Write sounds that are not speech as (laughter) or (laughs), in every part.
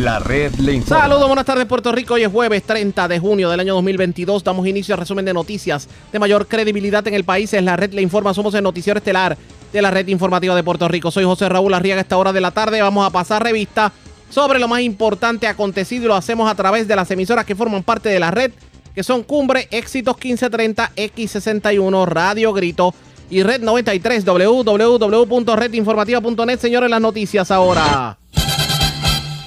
La red le informa. Saludos, buenas tardes Puerto Rico. Hoy es jueves 30 de junio del año 2022. Damos inicio al resumen de noticias de mayor credibilidad en el país. Es la red le informa. Somos el noticiero estelar de la red informativa de Puerto Rico. Soy José Raúl Arriaga. Esta hora de la tarde vamos a pasar revista sobre lo más importante acontecido lo hacemos a través de las emisoras que forman parte de la red, que son Cumbre, Éxitos 1530, X61, Radio Grito y Red 93, www.redinformativa.net. Señores, las noticias ahora.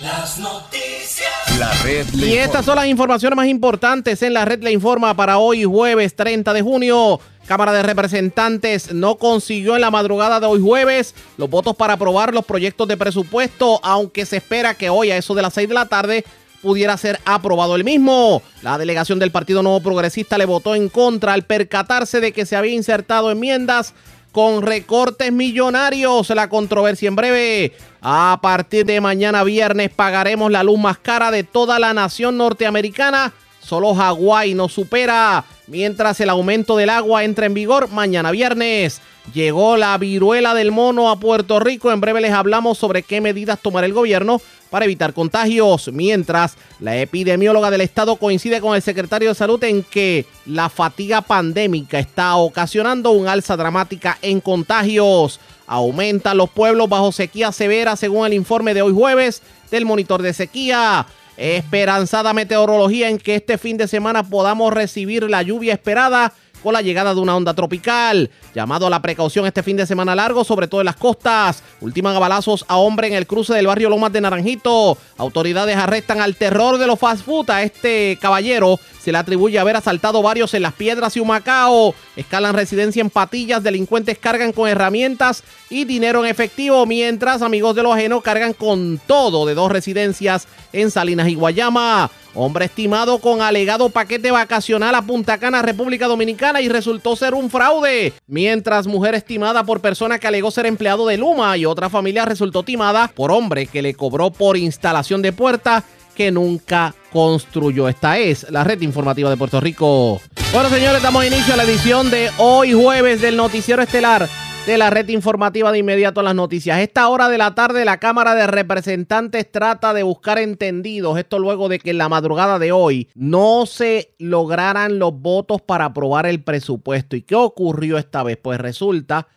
Las noticias. La red le Y estas son las informaciones más importantes en la red Le Informa para hoy jueves 30 de junio. Cámara de Representantes no consiguió en la madrugada de hoy jueves los votos para aprobar los proyectos de presupuesto, aunque se espera que hoy a eso de las 6 de la tarde pudiera ser aprobado el mismo. La delegación del Partido Nuevo Progresista le votó en contra al percatarse de que se había insertado enmiendas con recortes millonarios. La controversia en breve. A partir de mañana viernes pagaremos la luz más cara de toda la nación norteamericana. Solo Hawái nos supera. Mientras el aumento del agua entra en vigor mañana viernes. Llegó la viruela del mono a Puerto Rico. En breve les hablamos sobre qué medidas tomará el gobierno para evitar contagios. Mientras la epidemióloga del estado coincide con el secretario de salud en que la fatiga pandémica está ocasionando un alza dramática en contagios. Aumentan los pueblos bajo sequía severa según el informe de hoy jueves del monitor de sequía. Esperanzada meteorología en que este fin de semana podamos recibir la lluvia esperada con la llegada de una onda tropical. Llamado a la precaución este fin de semana largo, sobre todo en las costas. Ultiman a balazos a hombre en el cruce del barrio Lomas de Naranjito. Autoridades arrestan al terror de los fast food a este caballero. Se le atribuye haber asaltado varios en Las Piedras y Humacao. Escalan residencia en Patillas. Delincuentes cargan con herramientas y dinero en efectivo. Mientras amigos de lo ajeno cargan con todo de dos residencias en Salinas y Guayama. Hombre estimado con alegado paquete vacacional a Punta Cana, República Dominicana y resultó ser un fraude. Mientras mujer estimada por persona que alegó ser empleado de Luma y otra familia resultó timada por hombre que le cobró por instalación de puerta que nunca construyó. Esta es la red informativa de Puerto Rico. Bueno, señores, damos inicio a la edición de hoy jueves del noticiero estelar de la red informativa de inmediato a las noticias. Esta hora de la tarde la Cámara de Representantes trata de buscar entendidos, esto luego de que en la madrugada de hoy no se lograran los votos para aprobar el presupuesto. ¿Y qué ocurrió esta vez? Pues resulta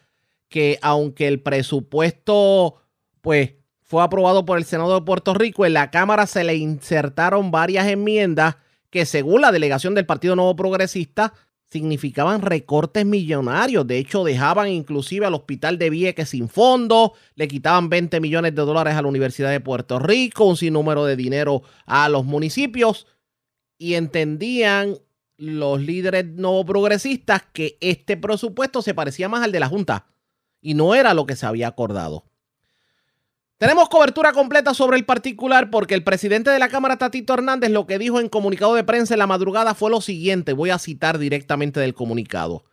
que aunque el presupuesto pues fue aprobado por el Senado de Puerto Rico, en la Cámara se le insertaron varias enmiendas que según la delegación del Partido Nuevo Progresista significaban recortes millonarios. De hecho, dejaban inclusive al hospital de Vieques sin fondos, le quitaban 20 millones de dólares a la Universidad de Puerto Rico, un sinnúmero de dinero a los municipios y entendían los líderes no progresistas que este presupuesto se parecía más al de la Junta y no era lo que se había acordado. Tenemos cobertura completa sobre el particular porque el presidente de la Cámara, Tatito Hernández, lo que dijo en comunicado de prensa en la madrugada fue lo siguiente. Voy a citar directamente del comunicado.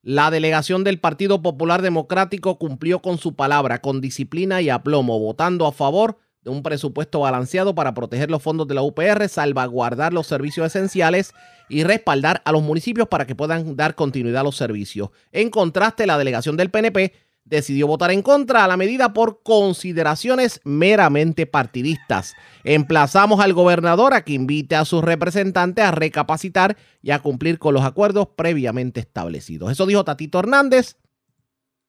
La delegación del Partido Popular Democrático cumplió con su palabra, con disciplina y aplomo, votando a favor de un presupuesto balanceado para proteger los fondos de la UPR, salvaguardar los servicios esenciales y respaldar a los municipios para que puedan dar continuidad a los servicios. En contraste, la delegación del PNP decidió votar en contra a la medida por consideraciones meramente partidistas. Emplazamos al gobernador a que invite a sus representantes a recapacitar y a cumplir con los acuerdos previamente establecidos. Eso dijo Tatito Hernández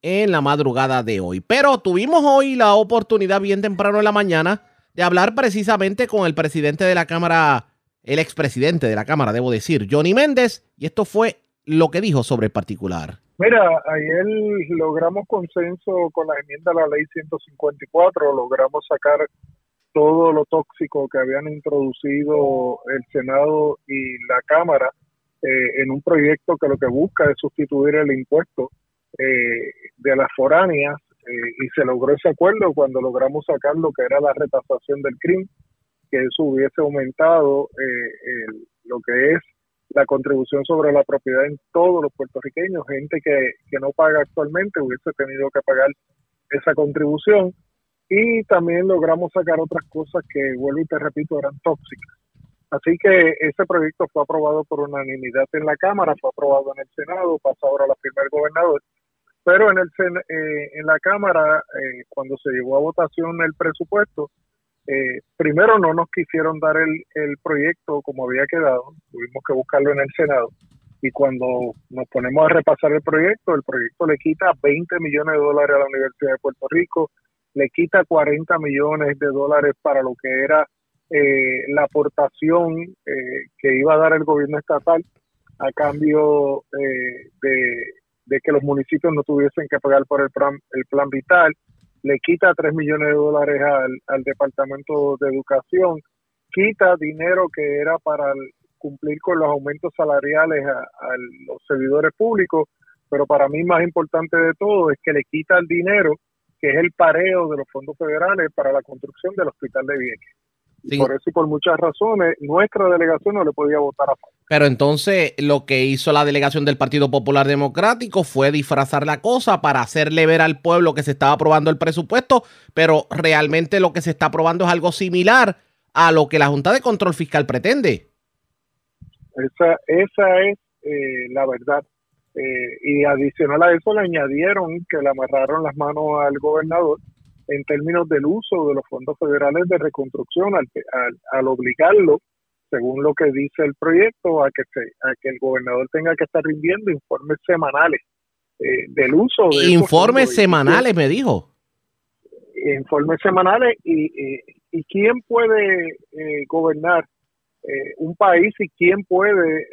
en la madrugada de hoy. Pero tuvimos hoy la oportunidad bien temprano en la mañana de hablar precisamente con el presidente de la Cámara, el expresidente de la Cámara, debo decir, Johnny Méndez, y esto fue lo que dijo sobre el particular. Mira, ayer logramos consenso con la enmienda a la ley 154, logramos sacar todo lo tóxico que habían introducido el Senado y la Cámara eh, en un proyecto que lo que busca es sustituir el impuesto eh, de las foráneas eh, y se logró ese acuerdo cuando logramos sacar lo que era la retasación del crimen, que eso hubiese aumentado el, lo que es la contribución sobre la propiedad en todos los puertorriqueños, gente que, que no paga actualmente hubiese tenido que pagar esa contribución y también logramos sacar otras cosas que, vuelvo y te repito, eran tóxicas. Así que ese proyecto fue aprobado por unanimidad en la Cámara, fue aprobado en el Senado, pasa ahora a la firma del gobernador, pero en, el, eh, en la Cámara, eh, cuando se llevó a votación el presupuesto, eh, primero no nos quisieron dar el, el proyecto como había quedado, tuvimos que buscarlo en el Senado y cuando nos ponemos a repasar el proyecto, el proyecto le quita 20 millones de dólares a la Universidad de Puerto Rico, le quita 40 millones de dólares para lo que era eh, la aportación eh, que iba a dar el gobierno estatal a cambio eh, de, que los municipios no tuviesen que pagar por el plan, el plan vital, le quita 3 millones de dólares al, Departamento de Educación, quita dinero que era para cumplir con los aumentos salariales a, a, los servidores públicos, pero para mí más importante de todo es que le quita el dinero que es el pareo de los fondos federales para la construcción del hospital de Vieques. Por eso y por muchas razones, nuestra delegación no le podía votar a favor. Pero entonces lo que hizo la delegación del Partido Popular Democrático fue disfrazar la cosa para hacerle ver al pueblo que se estaba aprobando el presupuesto, pero realmente lo que se está aprobando es algo similar a lo que la Junta de Control Fiscal pretende. Esa, esa es eh, la verdad. Eh, y adicional a eso le añadieron que le amarraron las manos al gobernador en términos del uso de los fondos federales de reconstrucción al, al, obligarlo, según lo que dice el proyecto, a que, se, a que el gobernador tenga que estar rindiendo informes semanales eh, del uso de... Informes semanales, me dijo. Informes semanales y, y, quién puede eh, gobernar eh, un país y quién puede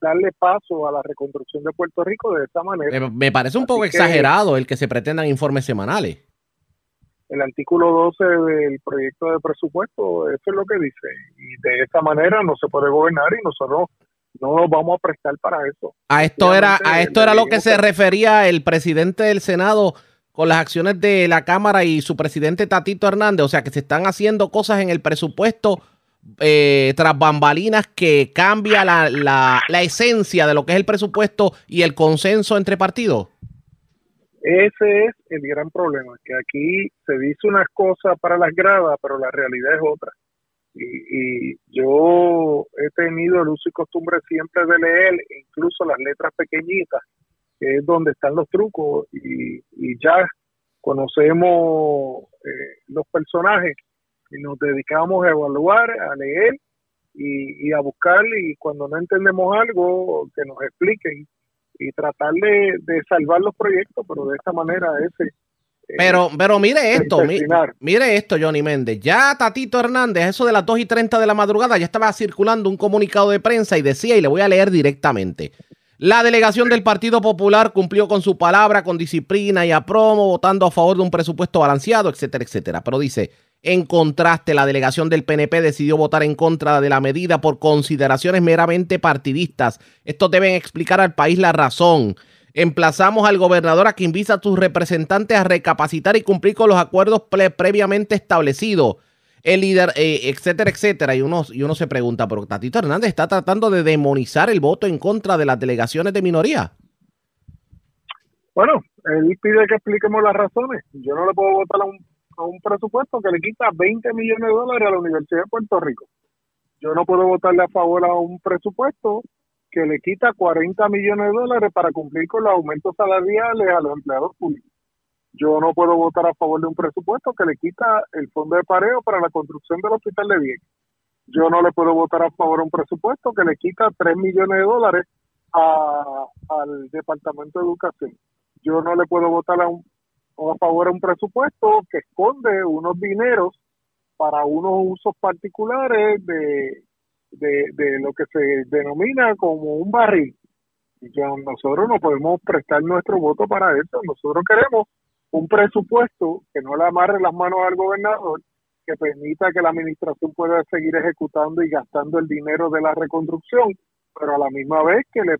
darle paso a la reconstrucción de Puerto Rico de esa manera. Me, parece un poco exagerado el que se pretendan informes semanales el artículo 12 del proyecto de presupuesto, eso es lo que dice. Y de esta manera no se puede gobernar y nosotros no nos vamos a prestar para eso. A esto era, a esto era lo que se refería el presidente del Senado con las acciones de la Cámara y su presidente Tatito Hernández. O sea que se están haciendo cosas en el presupuesto eh, tras bambalinas que cambia la, la, la esencia de lo que es el presupuesto y el consenso entre partidos. Ese es el gran problema, que aquí se dice unas cosas para las gradas, pero la realidad es otra. Y, yo he tenido el uso y costumbre siempre de leer incluso las letras pequeñitas, que es donde están los trucos, y, ya conocemos eh, los personajes y nos dedicamos a evaluar, a leer y, y a buscar, y cuando no entendemos algo, que nos expliquen y tratar de, salvar los proyectos, pero de esta manera ese... Eh, pero, pero mire esto, mire esto, Johnny Méndez. Ya Tatito Hernández, eso de las 2 y 30 de la madrugada, ya estaba circulando un comunicado de prensa y decía, y le voy a leer directamente. La delegación del Partido Popular cumplió con su palabra, con disciplina y a promo, votando a favor de un presupuesto balanceado, etcétera, etcétera. Pero dice, en contraste, la delegación del PNP decidió votar en contra de la medida por consideraciones meramente partidistas. Estos deben explicar al país la razón. Emplazamos al gobernador a que invita a sus representantes a recapacitar y cumplir con los acuerdos previamente establecidos. El líder, eh, etcétera, etcétera. Y uno, y uno se pregunta, ¿pero Tatito Hernández está tratando de demonizar el voto en contra de las delegaciones de minoría? Bueno, él pide que expliquemos las razones. Yo no le puedo votar a un a un presupuesto que le quita 20 millones de dólares a la Universidad de Puerto Rico. Yo no puedo votarle a favor a un presupuesto que le quita 40 millones de dólares para cumplir con los aumentos salariales a los empleados públicos. Yo no puedo votar a favor de un presupuesto que le quita el fondo de pareo para la construcción del hospital de Vieques. Yo no le puedo votar a favor a un presupuesto que le quita 3 millones de dólares al Departamento de Educación. Yo no le puedo votar a un a favor de un presupuesto que esconde unos dineros para unos usos particulares de, de, lo que se denomina como un barril. Y nosotros no podemos prestar nuestro voto para eso. Nosotros queremos un presupuesto que no le amarre las manos al gobernador, que permita que la administración pueda seguir ejecutando y gastando el dinero de la reconstrucción, pero a la misma vez que le,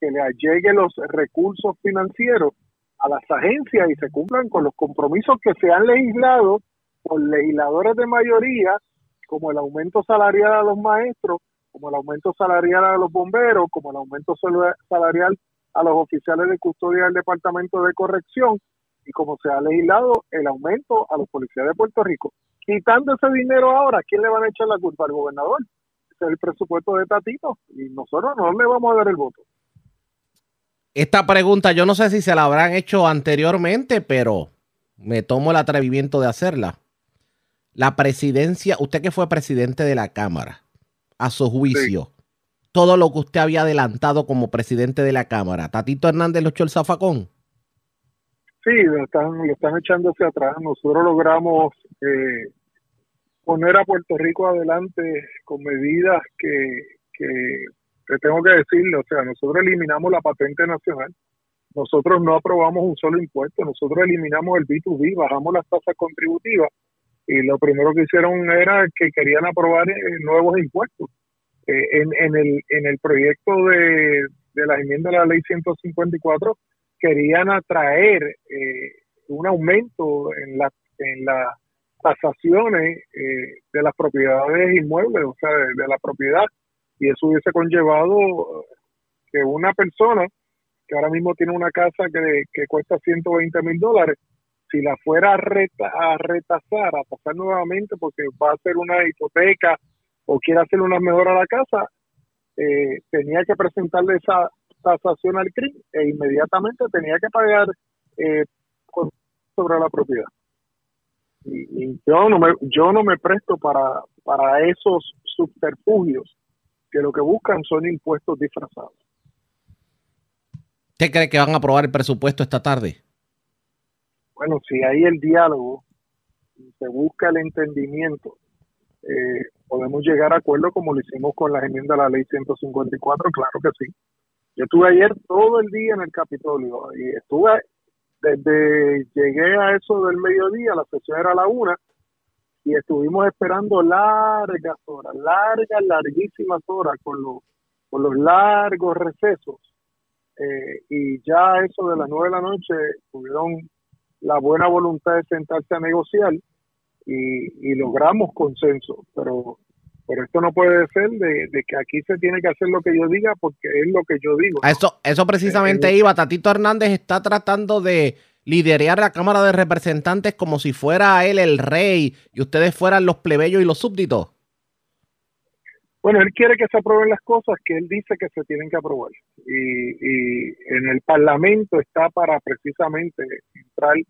que le llegue los recursos financieros a las agencias y se cumplan con los compromisos que se han legislado por legisladores de mayoría, como el aumento salarial a los maestros, como el aumento salarial a los bomberos, como el aumento salarial a los oficiales de custodia del Departamento de Corrección y como se ha legislado el aumento a los policías de Puerto Rico. Quitando ese dinero ahora, ¿quién le van a echar la culpa al gobernador? es el presupuesto de Tatito y nosotros no le vamos a dar el voto. Esta pregunta yo no sé si se la habrán hecho anteriormente, pero me tomo el atrevimiento de hacerla. la presidencia, usted que fue presidente de la Cámara, a su juicio, todo lo que usted había adelantado como presidente de la Cámara, ¿Tatito Hernández lo echó el zafacón? Sí, lo están, lo están echando hacia atrás. Nosotros logramos eh, poner a Puerto Rico adelante con medidas que, que te tengo que decirlo, o sea, nosotros eliminamos la patente nacional, nosotros no aprobamos un solo impuesto, nosotros eliminamos el B2B, bajamos las tasas contributivas y lo primero que hicieron era que querían aprobar eh, nuevos impuestos. Eh, en, en, el, en el proyecto de, de la enmienda de la ley 154 querían atraer eh, un aumento en la en las tasaciones eh, de las propiedades inmuebles, o sea, de, la propiedad, y eso hubiese conllevado que una persona que ahora mismo tiene una casa que, que cuesta 120 mil dólares, si la fuera a, reta, a retasar, a pasar nuevamente porque va a hacer una hipoteca o quiere hacer una mejora a la casa, eh, tenía que presentarle esa tasación al CRIM e inmediatamente tenía que pagar eh, sobre la propiedad. Y, yo no me yo no me presto para para esos subterfugios que lo que buscan son impuestos disfrazados. ¿Usted cree que van a aprobar el presupuesto esta tarde? Bueno, si hay el diálogo, se busca el entendimiento, eh, podemos llegar a acuerdo como lo hicimos con la enmienda a la ley 154, claro que sí. Yo estuve ayer todo el día en el Capitolio y estuve desde llegué a eso del mediodía, la sesión era a la una, y estuvimos esperando largas horas, largas, larguísimas horas con los, con los largos recesos. Eh, y ya eso de las nueve de la noche tuvieron la buena voluntad de sentarse a negociar y, y logramos consenso, pero pero esto no puede ser de, que aquí se tiene que hacer lo que yo diga porque es lo que yo digo. Eso, eso precisamente iba. Tatito Hernández está tratando de liderar la Cámara de Representantes como si fuera él el rey y ustedes fueran los plebeyos y los súbditos. Bueno, él quiere que se aprueben las cosas que él dice que se tienen que aprobar. Y, y en el Parlamento está para precisamente entrar eh,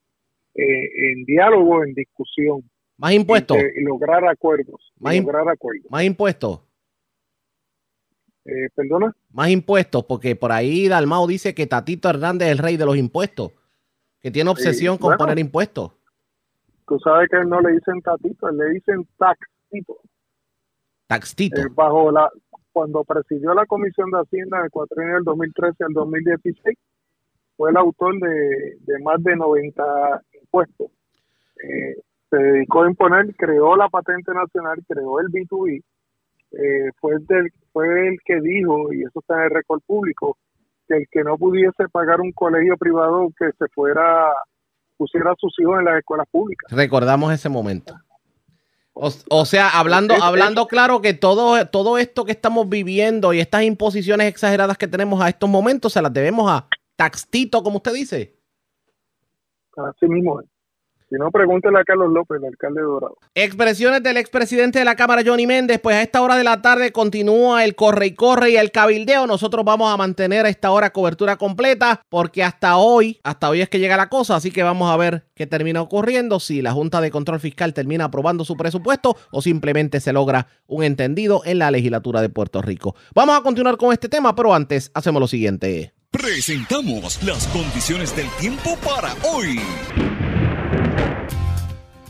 en diálogo, en discusión más impuestos. Y, lograr acuerdos. Más, lograr acuerdos. Más impuestos. Eh, ¿Perdona? Más impuestos, porque por ahí Dalmao dice que Tatito Hernández es el rey de los impuestos, que tiene obsesión con poner impuestos. Tú sabes que no le dicen Tatito, le dicen Taxito. Taxito. Eh, bajo la, cuando presidió la Comisión de Hacienda del cuatrienio del 2013 al 2016, fue el autor de, de más de 90 impuestos. Eh, se dedicó a imponer, creó la patente nacional, creó el B2B, eh, fue, el fue el que dijo, y eso está en el récord público, que el que no pudiese pagar un colegio privado que se fuera, pusiera a sus hijos en las escuelas públicas. Recordamos ese momento. O, sea, hablando, hablando claro que todo, todo esto que estamos viviendo y estas imposiciones exageradas que tenemos a estos momentos se las debemos a Taxtito, como usted dice. Así mismo es. Si no, pregúntele a Carlos López, el alcalde de Dorado. Expresiones del expresidente de la Cámara, Johnny Méndez. Pues a esta hora de la tarde continúa el corre y corre y el cabildeo. Nosotros vamos a mantener a esta hora cobertura completa porque hasta hoy, hasta hoy es que llega la cosa. Así que vamos a ver qué termina ocurriendo. Si la Junta de Control Fiscal termina aprobando su presupuesto o simplemente se logra un entendido en la legislatura de Puerto Rico. Vamos a continuar con este tema, pero antes hacemos lo siguiente. Presentamos las condiciones del tiempo para hoy.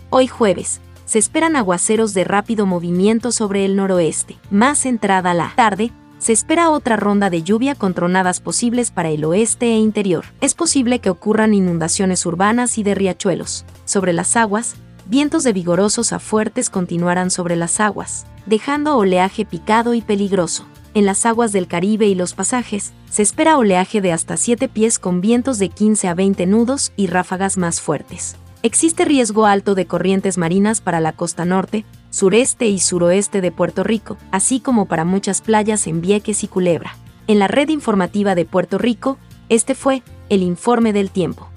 Hoy jueves, se esperan aguaceros de rápido movimiento sobre el noroeste. Más entrada la tarde, se espera otra ronda de lluvia con tronadas posibles para el oeste e interior. Es posible que ocurran inundaciones urbanas y de riachuelos. Sobre las aguas, vientos de vigorosos a fuertes continuarán sobre las aguas, dejando oleaje picado y peligroso. En las aguas del Caribe y los pasajes, se espera oleaje de hasta 7 pies con vientos de 15 a 20 nudos y ráfagas más fuertes. Existe riesgo alto de corrientes marinas para la costa norte, sureste y suroeste de Puerto Rico, así como para muchas playas en Vieques y Culebra. En la red informativa de Puerto Rico, este fue el informe del tiempo.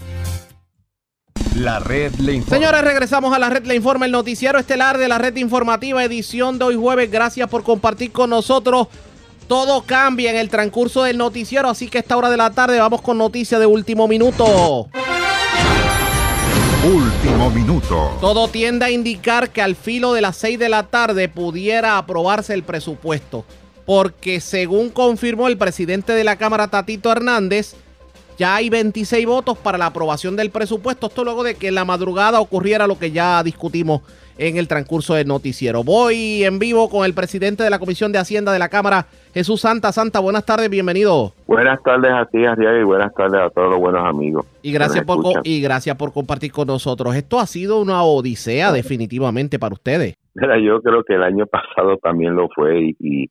La red le informa. Señores, regresamos a la red le informa, el noticiero estelar de la red informativa, edición de hoy jueves. Gracias por compartir con nosotros. Todo cambia en el transcurso del noticiero, así que a esta hora de la tarde vamos con noticias de último minuto. Último minuto. Todo tiende a indicar que al filo de las 6 de la tarde pudiera aprobarse el presupuesto, porque según confirmó el presidente de la Cámara, Tatito Hernández, ya hay 26 votos para la aprobación del presupuesto. Esto luego de que en la madrugada ocurriera lo que ya discutimos en el transcurso del noticiero. Voy en vivo con el presidente de la Comisión de Hacienda de la Cámara, Jesús Santa. Santa, buenas tardes, bienvenido. Buenas tardes a ti, Arriaga, y buenas tardes a todos los buenos amigos. Y gracias, por, y gracias por compartir con nosotros. Esto ha sido una odisea definitivamente para ustedes. Mira, yo creo que el año pasado también lo fue y, y,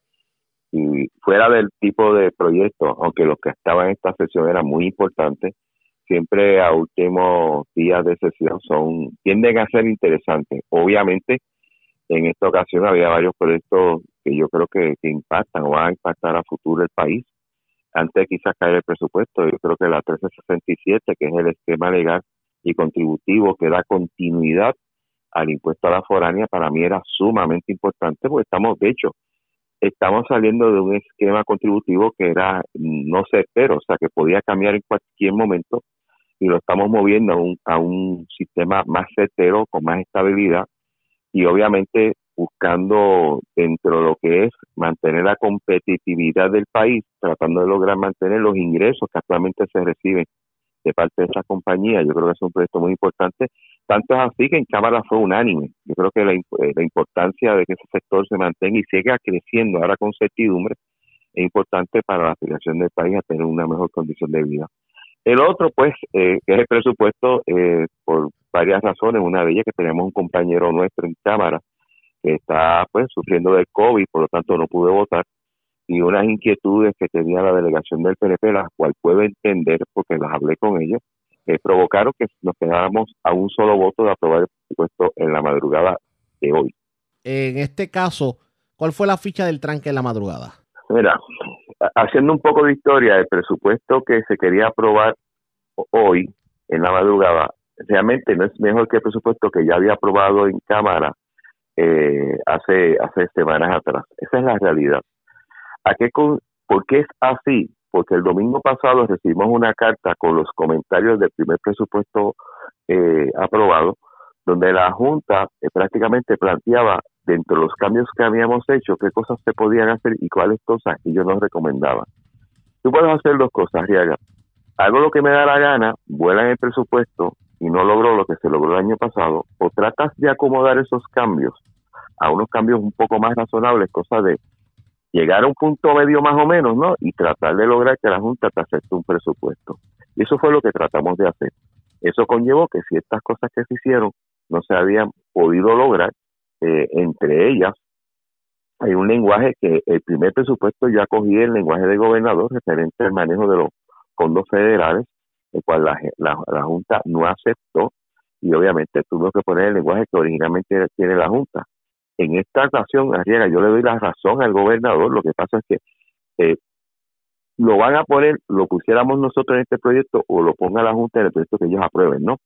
y fuera del tipo de proyecto, aunque los que estaban en esta sesión eran muy importantes, siempre a últimos días de sesión son tienden a ser interesantes. Obviamente, en esta ocasión había varios proyectos que yo creo que, que impactan o van a impactar a futuro el país. Antes de quizás caer el presupuesto, yo creo que la 1367, que es el esquema legal y contributivo que da continuidad al impuesto a la foránea, para mí era sumamente importante porque estamos, de hecho, estamos saliendo de un esquema contributivo que era no certero, o sea, que podía cambiar en cualquier momento y lo estamos moviendo a un, a un sistema más certero, con más estabilidad y obviamente buscando dentro de lo que es mantener la competitividad del país, tratando de lograr mantener los ingresos que actualmente se reciben de parte de esa compañía. Yo creo que es un proyecto muy importante. Tanto es así que en Cámara fue unánime. Yo creo que la, eh, la importancia de que ese sector se mantenga y siga creciendo ahora con certidumbre es importante para la afiliación del país a tener una mejor condición de vida. El otro, pues, eh, que es el presupuesto, eh, por varias razones. Una de ellas que tenemos un compañero nuestro en Cámara que está, pues, sufriendo del COVID, por lo tanto no pude votar y unas inquietudes que tenía la delegación del PNP, las cual puedo entender porque las hablé con ellos, provocaron que nos quedáramos a un solo voto de aprobar el presupuesto en la madrugada de hoy. En este caso, ¿cuál fue la ficha del tranque en la madrugada? Mira, ha- haciendo un poco de historia, el presupuesto que se quería aprobar hoy en la madrugada realmente no es mejor que el presupuesto que ya había aprobado en Cámara eh, hace, hace semanas atrás. Esa es la realidad. ¿A qué con- ¿Por qué es así? Porque el domingo pasado recibimos una carta con los comentarios del primer presupuesto eh, aprobado, donde la Junta eh, prácticamente planteaba dentro de los cambios que habíamos hecho qué cosas se podían hacer y cuáles cosas ellos nos recomendaban. Tú puedes hacer dos cosas, Riaga. Hago lo que me da la gana, vuela en el presupuesto y no logro lo que se logró el año pasado, o tratas de acomodar esos cambios a unos cambios un poco más razonables, cosa de llegar a un punto medio más o menos, ¿no? Y tratar de lograr que la Junta te acepte un presupuesto. Y eso fue lo que tratamos de hacer. Eso conllevó que ciertas cosas que se hicieron no se habían podido lograr, eh, entre ellas hay un lenguaje que el primer presupuesto yo acogí el lenguaje del gobernador referente al manejo de los fondos federales, el cual la, la, Junta no aceptó y obviamente tuvo que poner el lenguaje que originalmente tiene la Junta. En esta ocasión, Arriaga, yo le doy la razón al gobernador, lo que pasa es que eh, lo van a poner, lo pusiéramos nosotros en este proyecto o lo ponga la Junta en el proyecto que ellos aprueben, ¿no?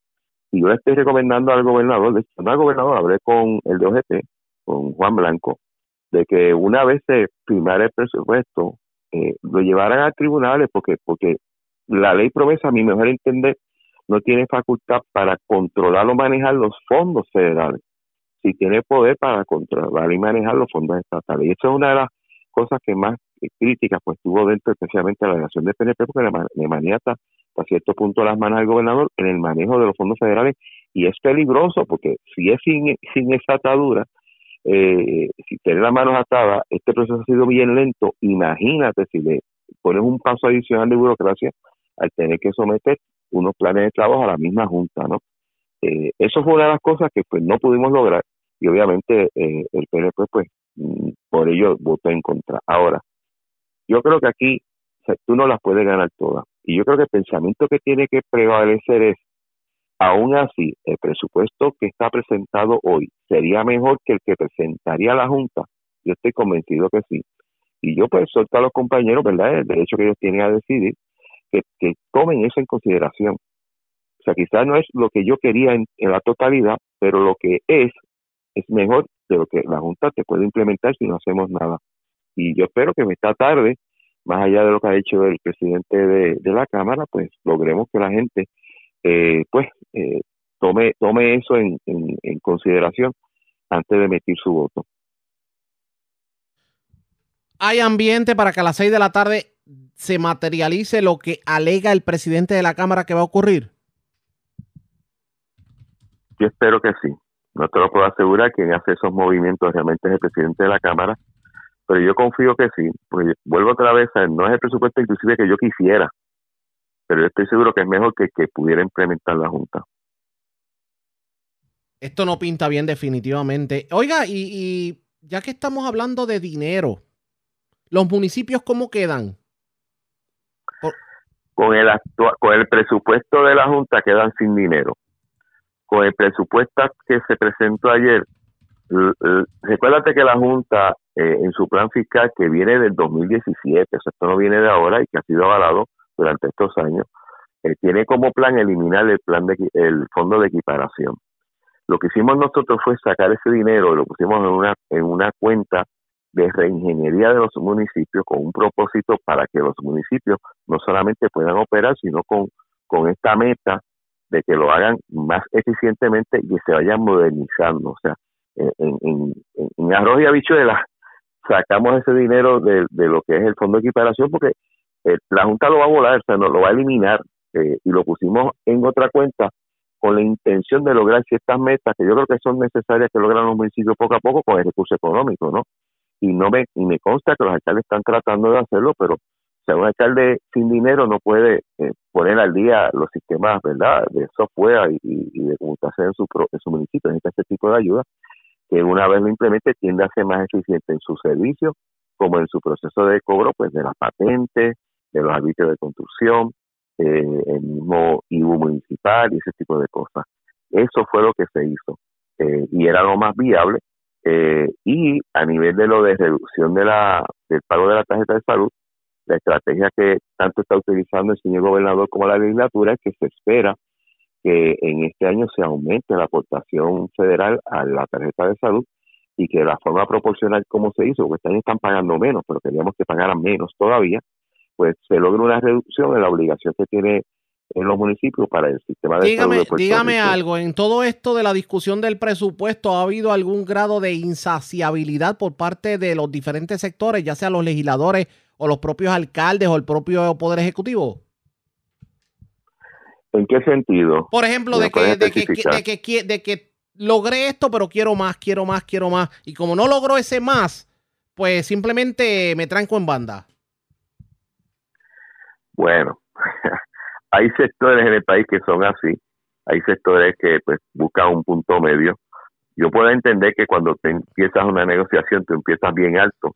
Y yo le estoy recomendando al gobernador, de no al gobernador, hablé con el de OGT, con Juan Blanco, de que una vez se firmara el presupuesto, eh, lo llevaran a tribunales porque porque la ley promesa, a mi mejor entender, no tiene facultad para controlar o manejar los fondos federales. Si tiene poder para controlar y manejar los fondos estatales. Y eso es una de las cosas que más críticas pues tuvo dentro especialmente la delegación de PNP porque le maniata hasta cierto punto las manos al gobernador en el manejo de los fondos federales y es peligroso porque si es sin, sin esa atadura, eh, si tiene las manos atadas, este proceso ha sido bien lento, imagínate si le pones un paso adicional de burocracia al tener que someter unos planes de trabajo a la misma junta, ¿no? Eh, eso fue una de las cosas que pues no pudimos lograr y obviamente eh, el PNP pues mm, por ello votó en contra. Ahora, yo creo que aquí o sea, tú no las puedes ganar todas y yo creo que el pensamiento que tiene que prevalecer es Aún así, el presupuesto que está presentado hoy sería mejor que el que presentaría la Junta. Yo estoy convencido que sí. Y yo pues suelto a los compañeros, ¿verdad? El derecho que ellos tienen a decidir, que, tomen eso en consideración. O sea, quizás no es lo que yo quería en, la totalidad, pero lo que es, es mejor de lo que la Junta te puede implementar si no hacemos nada. Y yo espero que esta tarde, más allá de lo que ha hecho el presidente de, la Cámara, pues logremos que la gente eh, pues eh, tome, tome eso en, en, en consideración antes de emitir su voto. ¿Hay ambiente para que a las 6 de la tarde se materialice lo que alega el presidente de la Cámara que va a ocurrir? Yo espero que sí. No te lo puedo asegurar. Quien hace esos movimientos realmente es el presidente de la Cámara. Pero yo confío que sí. Porque vuelvo otra vez, a- no es el presupuesto inclusive que yo quisiera. Pero yo estoy seguro que es mejor que, que pudiera implementar la Junta. Esto no pinta bien definitivamente. Oiga, y, y ya que estamos hablando de dinero, ¿los municipios cómo quedan? Con el, actua- con el presupuesto de la Junta quedan sin dinero. Con el presupuesto que se presentó ayer, recuérdate que la Junta eh, en su plan fiscal que viene del 2017, o sea, esto no viene de ahora y que ha sido avalado durante estos años, eh, tiene como plan eliminar el plan de el fondo de equiparación. Lo que hicimos nosotros fue sacar ese dinero, lo pusimos en una en una cuenta de reingeniería de los municipios con un propósito para que los municipios no solamente puedan operar, sino con, con esta meta de que lo hagan más eficientemente y se vayan modernizando. O sea, en, en, en, en arroz y habichuelas sacamos ese dinero de, de lo que es el fondo de equiparación porque eh, la Junta lo va a volar, o sea, no, lo va a eliminar eh, y lo pusimos en otra cuenta con la intención de lograr ciertas metas que yo creo que son necesarias que logran los municipios poco a poco con el recurso económico, ¿no? Y no me y me consta que los alcaldes están tratando de hacerlo, pero o sea, un alcalde sin dinero no puede eh, poner al día los sistemas, ¿verdad?, de software y, de computación en su, en su municipio. Necesita este tipo de ayuda que una vez lo implemente tiende a ser más eficiente en su servicio como en su proceso de cobro, pues de las patentes, de los arbitrios de construcción, eh, el mismo IBU municipal y ese tipo de cosas. Eso fue lo que se hizo eh, y era lo más viable. Eh, y a nivel de lo de reducción de la, del pago de la tarjeta de salud, la estrategia que tanto está utilizando el señor gobernador como la legislatura es que se espera que en este año se aumente la aportación federal a la tarjeta de salud y que la forma proporcional como se hizo, porque este año están pagando menos, pero queríamos que pagaran menos todavía, pues se logra una reducción en la obligación que tiene en los municipios para el sistema de salud Dígame, de dígame Rico. algo, en todo esto de la discusión del presupuesto, ¿ha habido algún grado de insaciabilidad por parte de los diferentes sectores, ya sea los legisladores o los propios alcaldes o el propio Poder Ejecutivo? ¿En qué sentido? Por ejemplo, ¿Me de que, de, que, de, que, de que logré esto, pero quiero más, quiero más, quiero más. Y como no logro ese más, pues simplemente me tranco en banda. Bueno, hay sectores en el país que son así, hay sectores que pues buscan un punto medio. Yo puedo entender que cuando te empiezas una negociación, tú empiezas bien alto,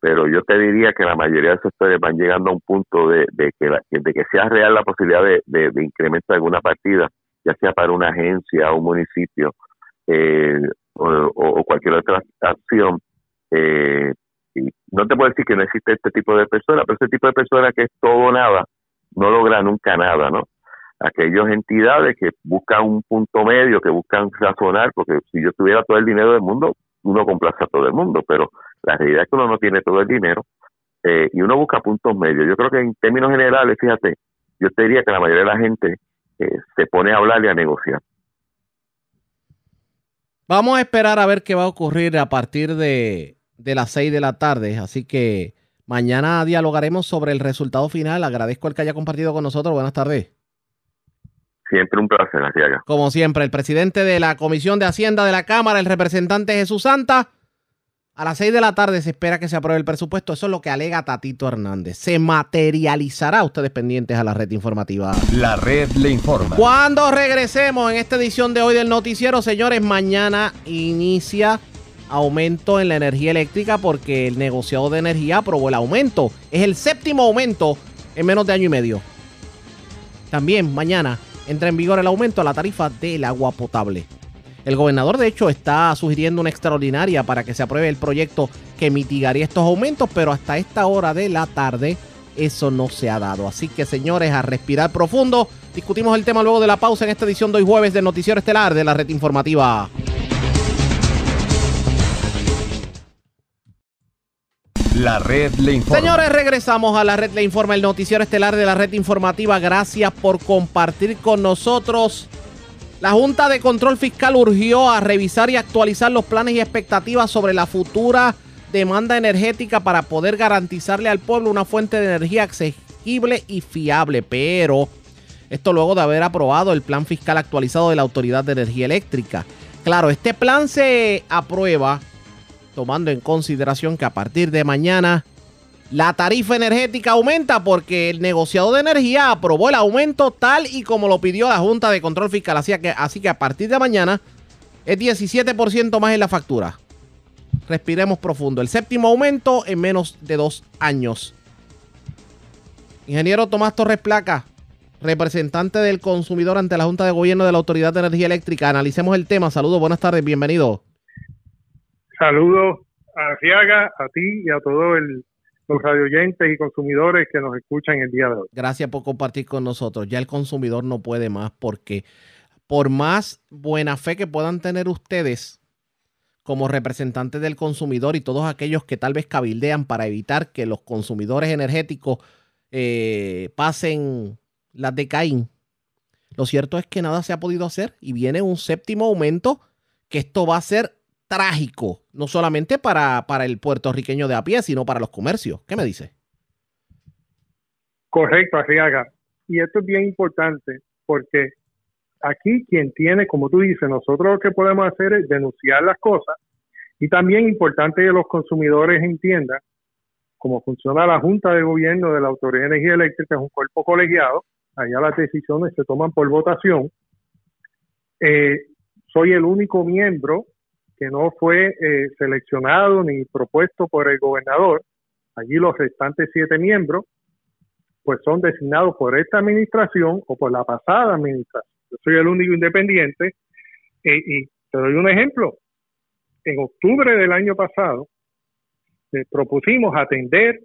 pero yo te diría que la mayoría de sectores van llegando a un punto de, que, sea real la posibilidad de, de, incremento de alguna partida, ya sea para una agencia un municipio eh, o cualquier otra acción. Eh, y no te puedo decir que no existe este tipo de personas, pero este tipo de personas que es todo o nada, no logra nunca nada, ¿no? Aquellas entidades que buscan un punto medio, que buscan razonar, porque si yo tuviera todo el dinero del mundo, uno complace a todo el mundo, pero la realidad es que uno no tiene todo el dinero eh, y uno busca puntos medios. Yo creo que en términos generales, fíjate, yo te diría que la mayoría de la gente eh, se pone a hablar y a negociar. Vamos a esperar a ver qué va a ocurrir a partir de, de las 6 de la tarde. Así que mañana dialogaremos sobre el resultado final. Agradezco el que haya compartido con nosotros. Buenas tardes. Siempre un placer, Arriaga. Como siempre, el presidente de la Comisión de Hacienda de la Cámara, el representante Jesús Santa. A las 6 de la tarde se espera que se apruebe el presupuesto. Eso es lo que alega Tatito Hernández. Se materializará. Ustedes pendientes a la red informativa. La red le informa. Cuando regresemos en esta edición de hoy del noticiero, señores, mañana inicia aumento en la energía eléctrica porque el negociado de energía aprobó el aumento. Es el séptimo aumento en menos de año y medio. También mañana entra en vigor el aumento a la tarifa del agua potable. El gobernador, de hecho, está sugiriendo una extraordinaria para que se apruebe el proyecto que mitigaría estos aumentos, pero hasta esta hora de la tarde eso no se ha dado. Así que, señores, a respirar profundo. Discutimos el tema luego de la pausa en esta edición de hoy jueves del Noticiero Estelar de la Red Informativa. La red le informa. Señores, regresamos a la red Le Informa, el noticiero estelar de la red informativa. Gracias por compartir con nosotros La Junta de Control Fiscal urgió a revisar y actualizar los planes y expectativas sobre la futura demanda energética para poder garantizarle al pueblo una fuente de energía accesible y fiable. Pero esto luego de haber aprobado el plan fiscal actualizado de la Autoridad de Energía Eléctrica. Claro, este plan se aprueba tomando en consideración que a partir de mañana la tarifa energética aumenta porque el negociado de energía aprobó el aumento tal y como lo pidió la Junta de Control Fiscal. Así que, así que a partir de mañana es 17% más en la factura. Respiremos profundo. El séptimo aumento en menos de dos años. Ingeniero Tomás Torres Placa, representante del consumidor ante la Junta de Gobierno de la Autoridad de Energía Eléctrica. Analicemos el tema. Saludos, buenas tardes, bienvenido. Saludos a Riaga, a ti y a todos los radioyentes y consumidores que nos escuchan el día de hoy. Gracias por compartir con nosotros. Ya el consumidor no puede más porque por más buena fe que puedan tener ustedes como representantes del consumidor y todos aquellos que tal vez cabildean para evitar que los consumidores energéticos eh, pasen las de Caín. Lo cierto es que nada se ha podido hacer y viene un séptimo aumento que esto va a ser trágico, no solamente para, para el puertorriqueño de a pie, sino para los comercios. ¿Qué me dice? Correcto, Arriaga. Y esto es bien importante porque aquí quien tiene, como tú dices, nosotros lo que podemos hacer es denunciar las cosas y también importante que los consumidores entiendan cómo funciona la Junta de Gobierno de la Autoridad de Energía Eléctrica, es un cuerpo colegiado, allá las decisiones se toman por votación. Eh, soy el único miembro que no fue eh, seleccionado ni propuesto por el gobernador. Allí los restantes siete miembros, pues son designados por esta administración o por la pasada administración. Yo soy el único independiente eh, y te doy un ejemplo. En octubre del año pasado, propusimos atender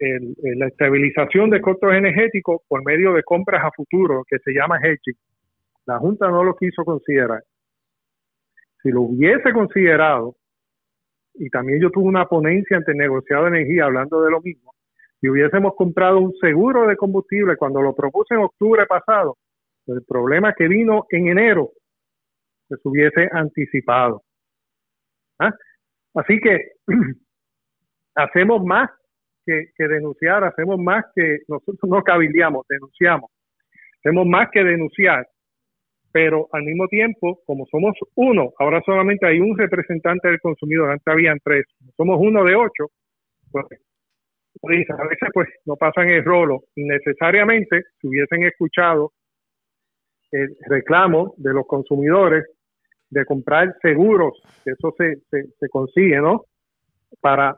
la estabilización de costos energéticos por medio de compras a futuro, que se llama hedging. La Junta no lo quiso considerar. Si lo hubiese considerado, y también yo tuve una ponencia ante el negociado de energía hablando de lo mismo, si hubiésemos comprado un seguro de combustible cuando lo propuse en octubre pasado, el problema que vino en enero se hubiese anticipado. ¿Ah? Así que (clears throat) hacemos más que, denunciar, hacemos más que nosotros no cabildeamos, denunciamos. Hacemos más que denunciar, pero al mismo tiempo, como somos uno, ahora solamente hay un representante del consumidor, antes habían tres, somos uno de ocho, pues a veces pues no pasan el rolo innecesariamente, si hubiesen escuchado el reclamo de los consumidores de comprar seguros, que eso se, se, consigue, ¿no? Para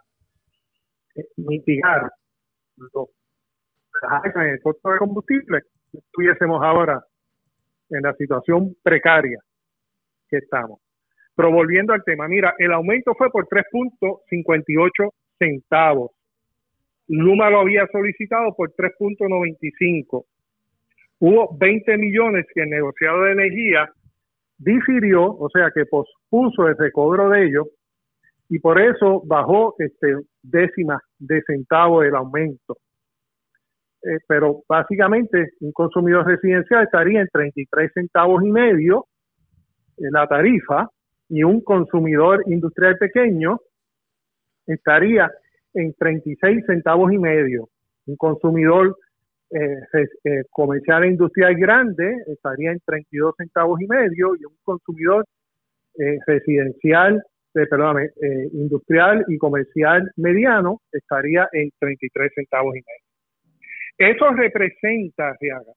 eh, mitigar los, en el costo de combustible, estuviésemos ahora en la situación precaria que estamos. Pero volviendo al tema, mira, el aumento fue por 3.58 centavos. Luma lo había solicitado por 3.95. Hubo 20 millones que el negociado de energía difirió, o sea que pospuso el recobro de ellos y por eso bajó este décimas de centavo el aumento. Eh, pero básicamente un consumidor residencial estaría en 33 centavos y medio en la tarifa y un consumidor industrial pequeño estaría en 36 centavos y medio. Un consumidor eh, eh, comercial e industrial grande estaría en 32 centavos y medio y un consumidor residencial eh, perdóname, eh, industrial y comercial mediano estaría en 33 centavos y medio. Eso representa, Riaga,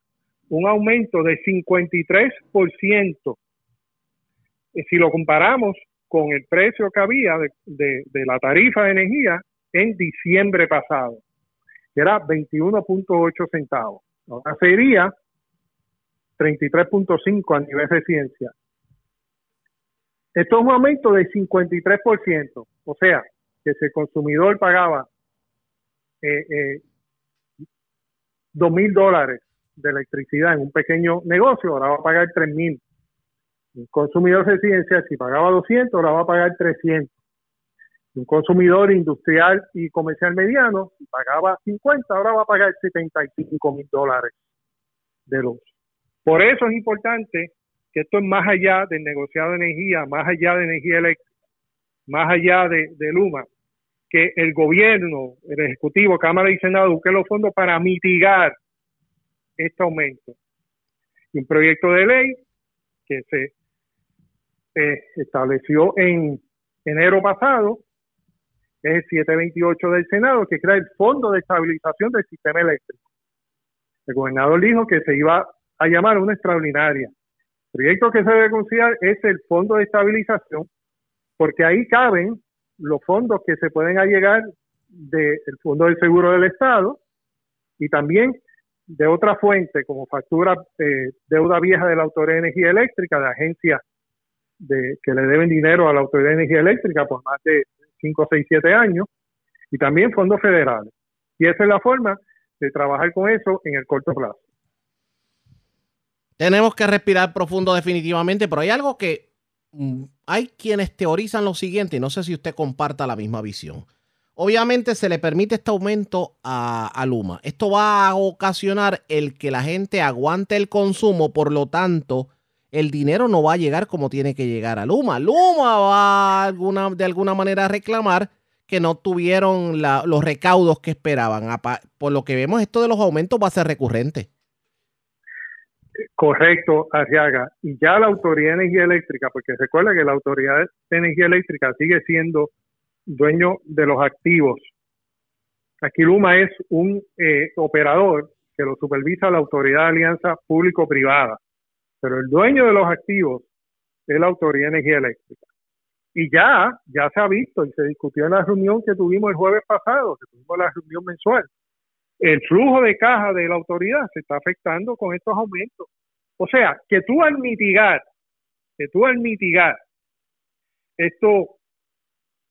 un aumento de 53%. Eh, si lo comparamos con el precio que había de, la tarifa de energía en diciembre pasado, que era 21.8 centavos. Ahora sería 33.5 a nivel residencial. Esto es un aumento del 53%, o sea, que si el consumidor pagaba eh, eh, dos mil dólares de electricidad en un pequeño negocio, ahora va a pagar tres mil. Un consumidor residencial, si pagaba 200, ahora va a pagar 300. Un consumidor industrial y comercial mediano, si pagaba 50, ahora va a pagar 75 mil dólares de luz. Por eso es importante que esto es más allá del negociado de energía, más allá de energía eléctrica, más allá de, de Luma, que el gobierno, el Ejecutivo, Cámara y Senado busquen los fondos para mitigar este aumento. Y un proyecto de ley que se eh, estableció en enero pasado, es el 728 del Senado, que crea el Fondo de Estabilización del Sistema Eléctrico. El gobernador dijo que se iba a llamar una extraordinaria. El proyecto que se debe considerar es el Fondo de Estabilización, porque ahí caben los fondos que se pueden allegar del Fondo del Seguro del Estado y también de otra fuente como factura, eh, deuda vieja de la Autoridad de Energía Eléctrica, de agencias de, que le deben dinero a la Autoridad de Energía Eléctrica por más de 5, 6, 7 años, y también fondos federales. Y esa es la forma de trabajar con eso en el corto plazo. Tenemos que respirar profundo definitivamente, pero hay algo que hay quienes teorizan lo siguiente, y no sé si usted comparta la misma visión. Obviamente se le permite este aumento a, Luma. Esto va a ocasionar el que la gente aguante el consumo, por lo tanto, el dinero no va a llegar como tiene que llegar a Luma. Luma va alguna, de alguna manera a reclamar que no tuvieron los recaudos que esperaban. Por lo que vemos, esto de los aumentos va a ser recurrente. Correcto, Arriaga. Y ya la Autoridad de Energía Eléctrica, porque recuerda que la Autoridad de Energía Eléctrica sigue siendo dueño de los activos. Aquí Luma es un eh, operador que lo supervisa la Autoridad de Alianza Público-Privada, pero el dueño de los activos es la Autoridad de Energía Eléctrica. Y ya, ya se ha visto y se discutió en la reunión que tuvimos el jueves pasado, que tuvimos la reunión mensual. El flujo de caja de la autoridad se está afectando con estos aumentos. O sea, que tú al mitigar, que tú al mitigar esto,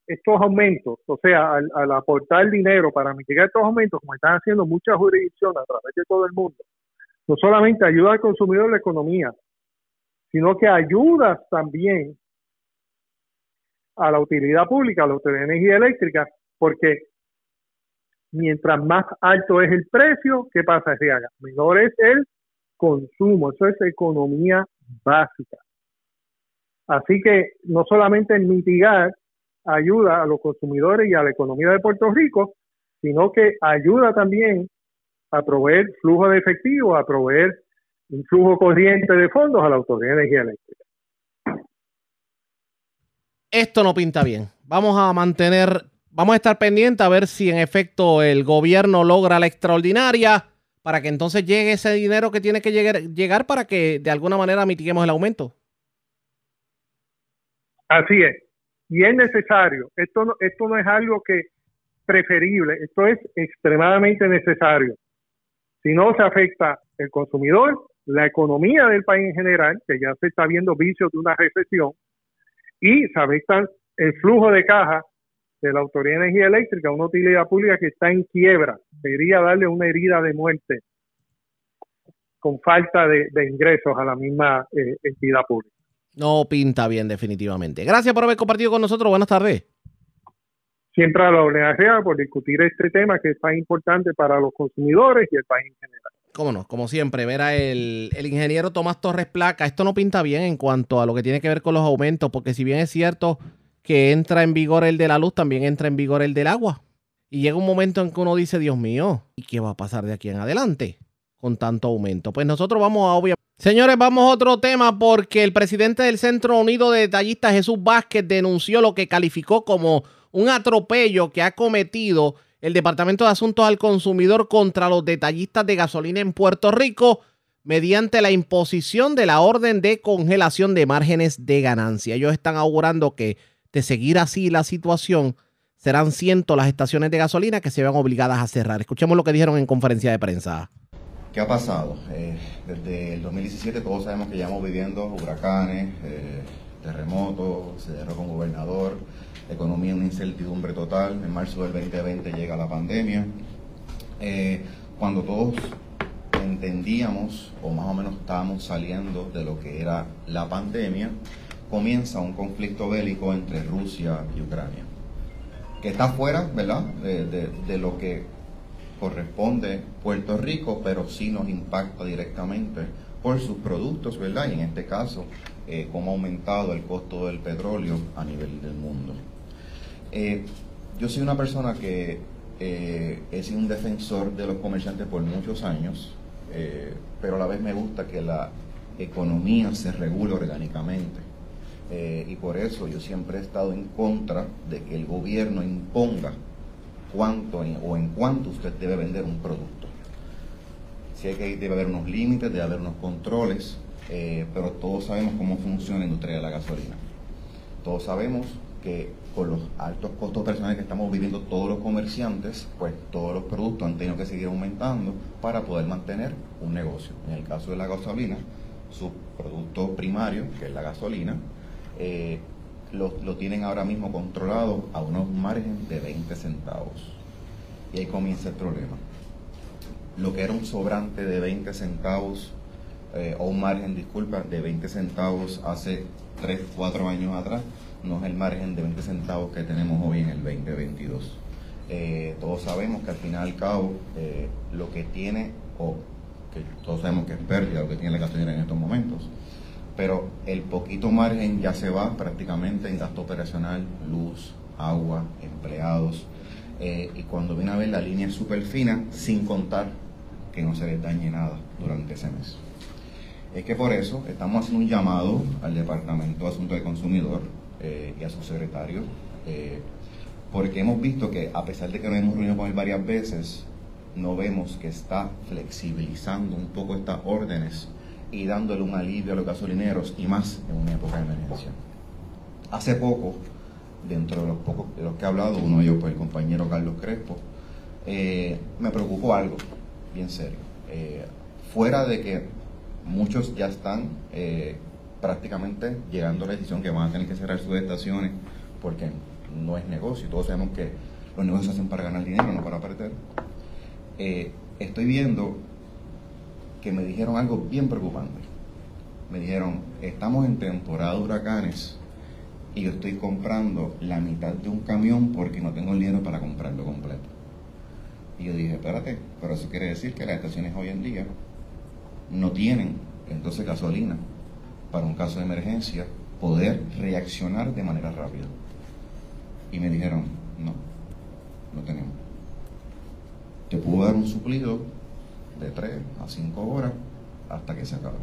estos aumentos, o sea, al, al, aportar dinero para mitigar estos aumentos, como están haciendo muchas jurisdicciones a través de todo el mundo, no solamente ayuda al consumidor la economía, sino que ayudas también a la utilidad pública, a la autoridad de energía eléctrica, porque mientras más alto es el precio, ¿qué pasa, Riaga? Menor es el consumo, eso es economía básica. Así que no solamente mitigar ayuda a los consumidores y a la economía de Puerto Rico, sino que ayuda también a proveer flujo de efectivo, a proveer un flujo corriente de fondos a la Autoridad de Energía Eléctrica. Esto no pinta bien. Vamos a mantener, vamos a estar pendientes a ver si en efecto el gobierno logra la extraordinaria para que entonces llegue ese dinero que tiene que llegar, para que de alguna manera mitiguemos el aumento. Así es. Y es necesario. Esto no, esto no es algo que preferible, esto es extremadamente necesario. Si no, se afecta el consumidor, la economía del país en general, que ya se está viendo vicios de una recesión, y se afecta el flujo de caja de la Autoridad de Energía Eléctrica, una utilidad pública que está en quiebra, debería darle una herida de muerte con falta de, de ingresos a la misma eh, entidad pública. No pinta bien definitivamente. Gracias por haber compartido con nosotros. Buenas tardes siempre a la ONG por discutir este tema que es tan importante para los consumidores y el país en general. Cómo no, como siempre, ver a el, el, ingeniero Tomás Torres Placa. Esto no pinta bien en cuanto a lo que tiene que ver con los aumentos, porque si bien es cierto que entra en vigor el de la luz, también entra en vigor el del agua. Y llega un momento en que uno dice, Dios mío, ¿y qué va a pasar de aquí en adelante con tanto aumento? Pues nosotros vamos a obviamente... Señores, vamos a otro tema porque el presidente del Centro Unido de Detallistas, Jesús Vázquez, denunció lo que calificó como un atropello que ha cometido el Departamento de Asuntos al Consumidor contra los detallistas de gasolina en Puerto Rico mediante la imposición de la orden de congelación de márgenes de ganancia. Ellos están augurando que de seguir así la situación, serán cientos las estaciones de gasolina que se vean obligadas a cerrar. Escuchemos lo que dijeron en conferencia de prensa. ¿Qué ha pasado? Eh, desde el 2017 todos sabemos que llevamos viviendo huracanes, eh, terremotos, se derrocó un gobernador, economía una incertidumbre total. En marzo del 2020 llega la pandemia. Eh, cuando todos entendíamos, o más o menos estábamos saliendo de lo que era la pandemia, comienza un conflicto bélico entre Rusia y Ucrania, que está fuera, ¿verdad?, de, lo que corresponde Puerto Rico, pero sí nos impacta directamente por sus productos, ¿verdad? Y en este caso, eh, cómo ha aumentado el costo del petróleo a nivel del mundo. Eh, yo soy una persona que eh, he sido un defensor de los comerciantes por muchos años, eh, pero a la vez me gusta que la economía se regule orgánicamente. Eh, y por eso yo siempre he estado en contra de que el gobierno imponga cuánto o en cuánto usted debe vender un producto. Sí hay que debe haber unos límites, debe haber unos controles, eh, pero todos sabemos cómo funciona la industria de la gasolina. Todos sabemos que con los altos costos personales que estamos viviendo todos los comerciantes, pues todos los productos han tenido que seguir aumentando para poder mantener un negocio. En el caso de la gasolina, su producto primario, que es la gasolina, eh, lo, lo tienen ahora mismo controlado a unos márgenes de 20 centavos. Y ahí comienza el problema. Lo que era un sobrante de 20 centavos, eh, o un margen, disculpa, de 20 centavos hace 3, 4 años atrás, no es el margen de 20 centavos que tenemos hoy en el 2022. Eh, todos sabemos que al final al cabo, eh, lo que tiene, o que todos sabemos que es pérdida lo que tiene la gasolina en estos momentos, pero el poquito margen ya se va prácticamente en gasto operacional, luz, agua, empleados, eh, y cuando viene a ver la línea es súper fina, sin contar que no se les dañe nada durante ese mes. Es que por eso estamos haciendo un llamado al Departamento de Asuntos del Consumidor eh, y a su secretario, eh, porque hemos visto que a pesar de que nos hemos reunido con él varias veces, no vemos que está flexibilizando un poco estas órdenes y dándole un alivio a los gasolineros y más en una época de emergencia. Hace poco, dentro de los pocos de los que he hablado, uno de ellos fue el compañero Carlos Crespo, eh, me preocupó algo bien serio. Eh, fuera de que muchos ya están eh, prácticamente llegando a la decisión que van a tener que cerrar sus estaciones porque no es negocio. Todos sabemos que los negocios se hacen para ganar dinero, no para perder. Eh, estoy viendo que me dijeron algo bien preocupante. Me dijeron, estamos en temporada de huracanes y yo estoy comprando la mitad de un camión porque no tengo el dinero para comprarlo completo. Y yo dije, espérate, pero eso quiere decir que las estaciones hoy en día no tienen entonces gasolina para un caso de emergencia poder reaccionar de manera rápida. Y me dijeron, no, no tenemos. Te puedo dar un suplido de 3 a 5 horas hasta que se acabe.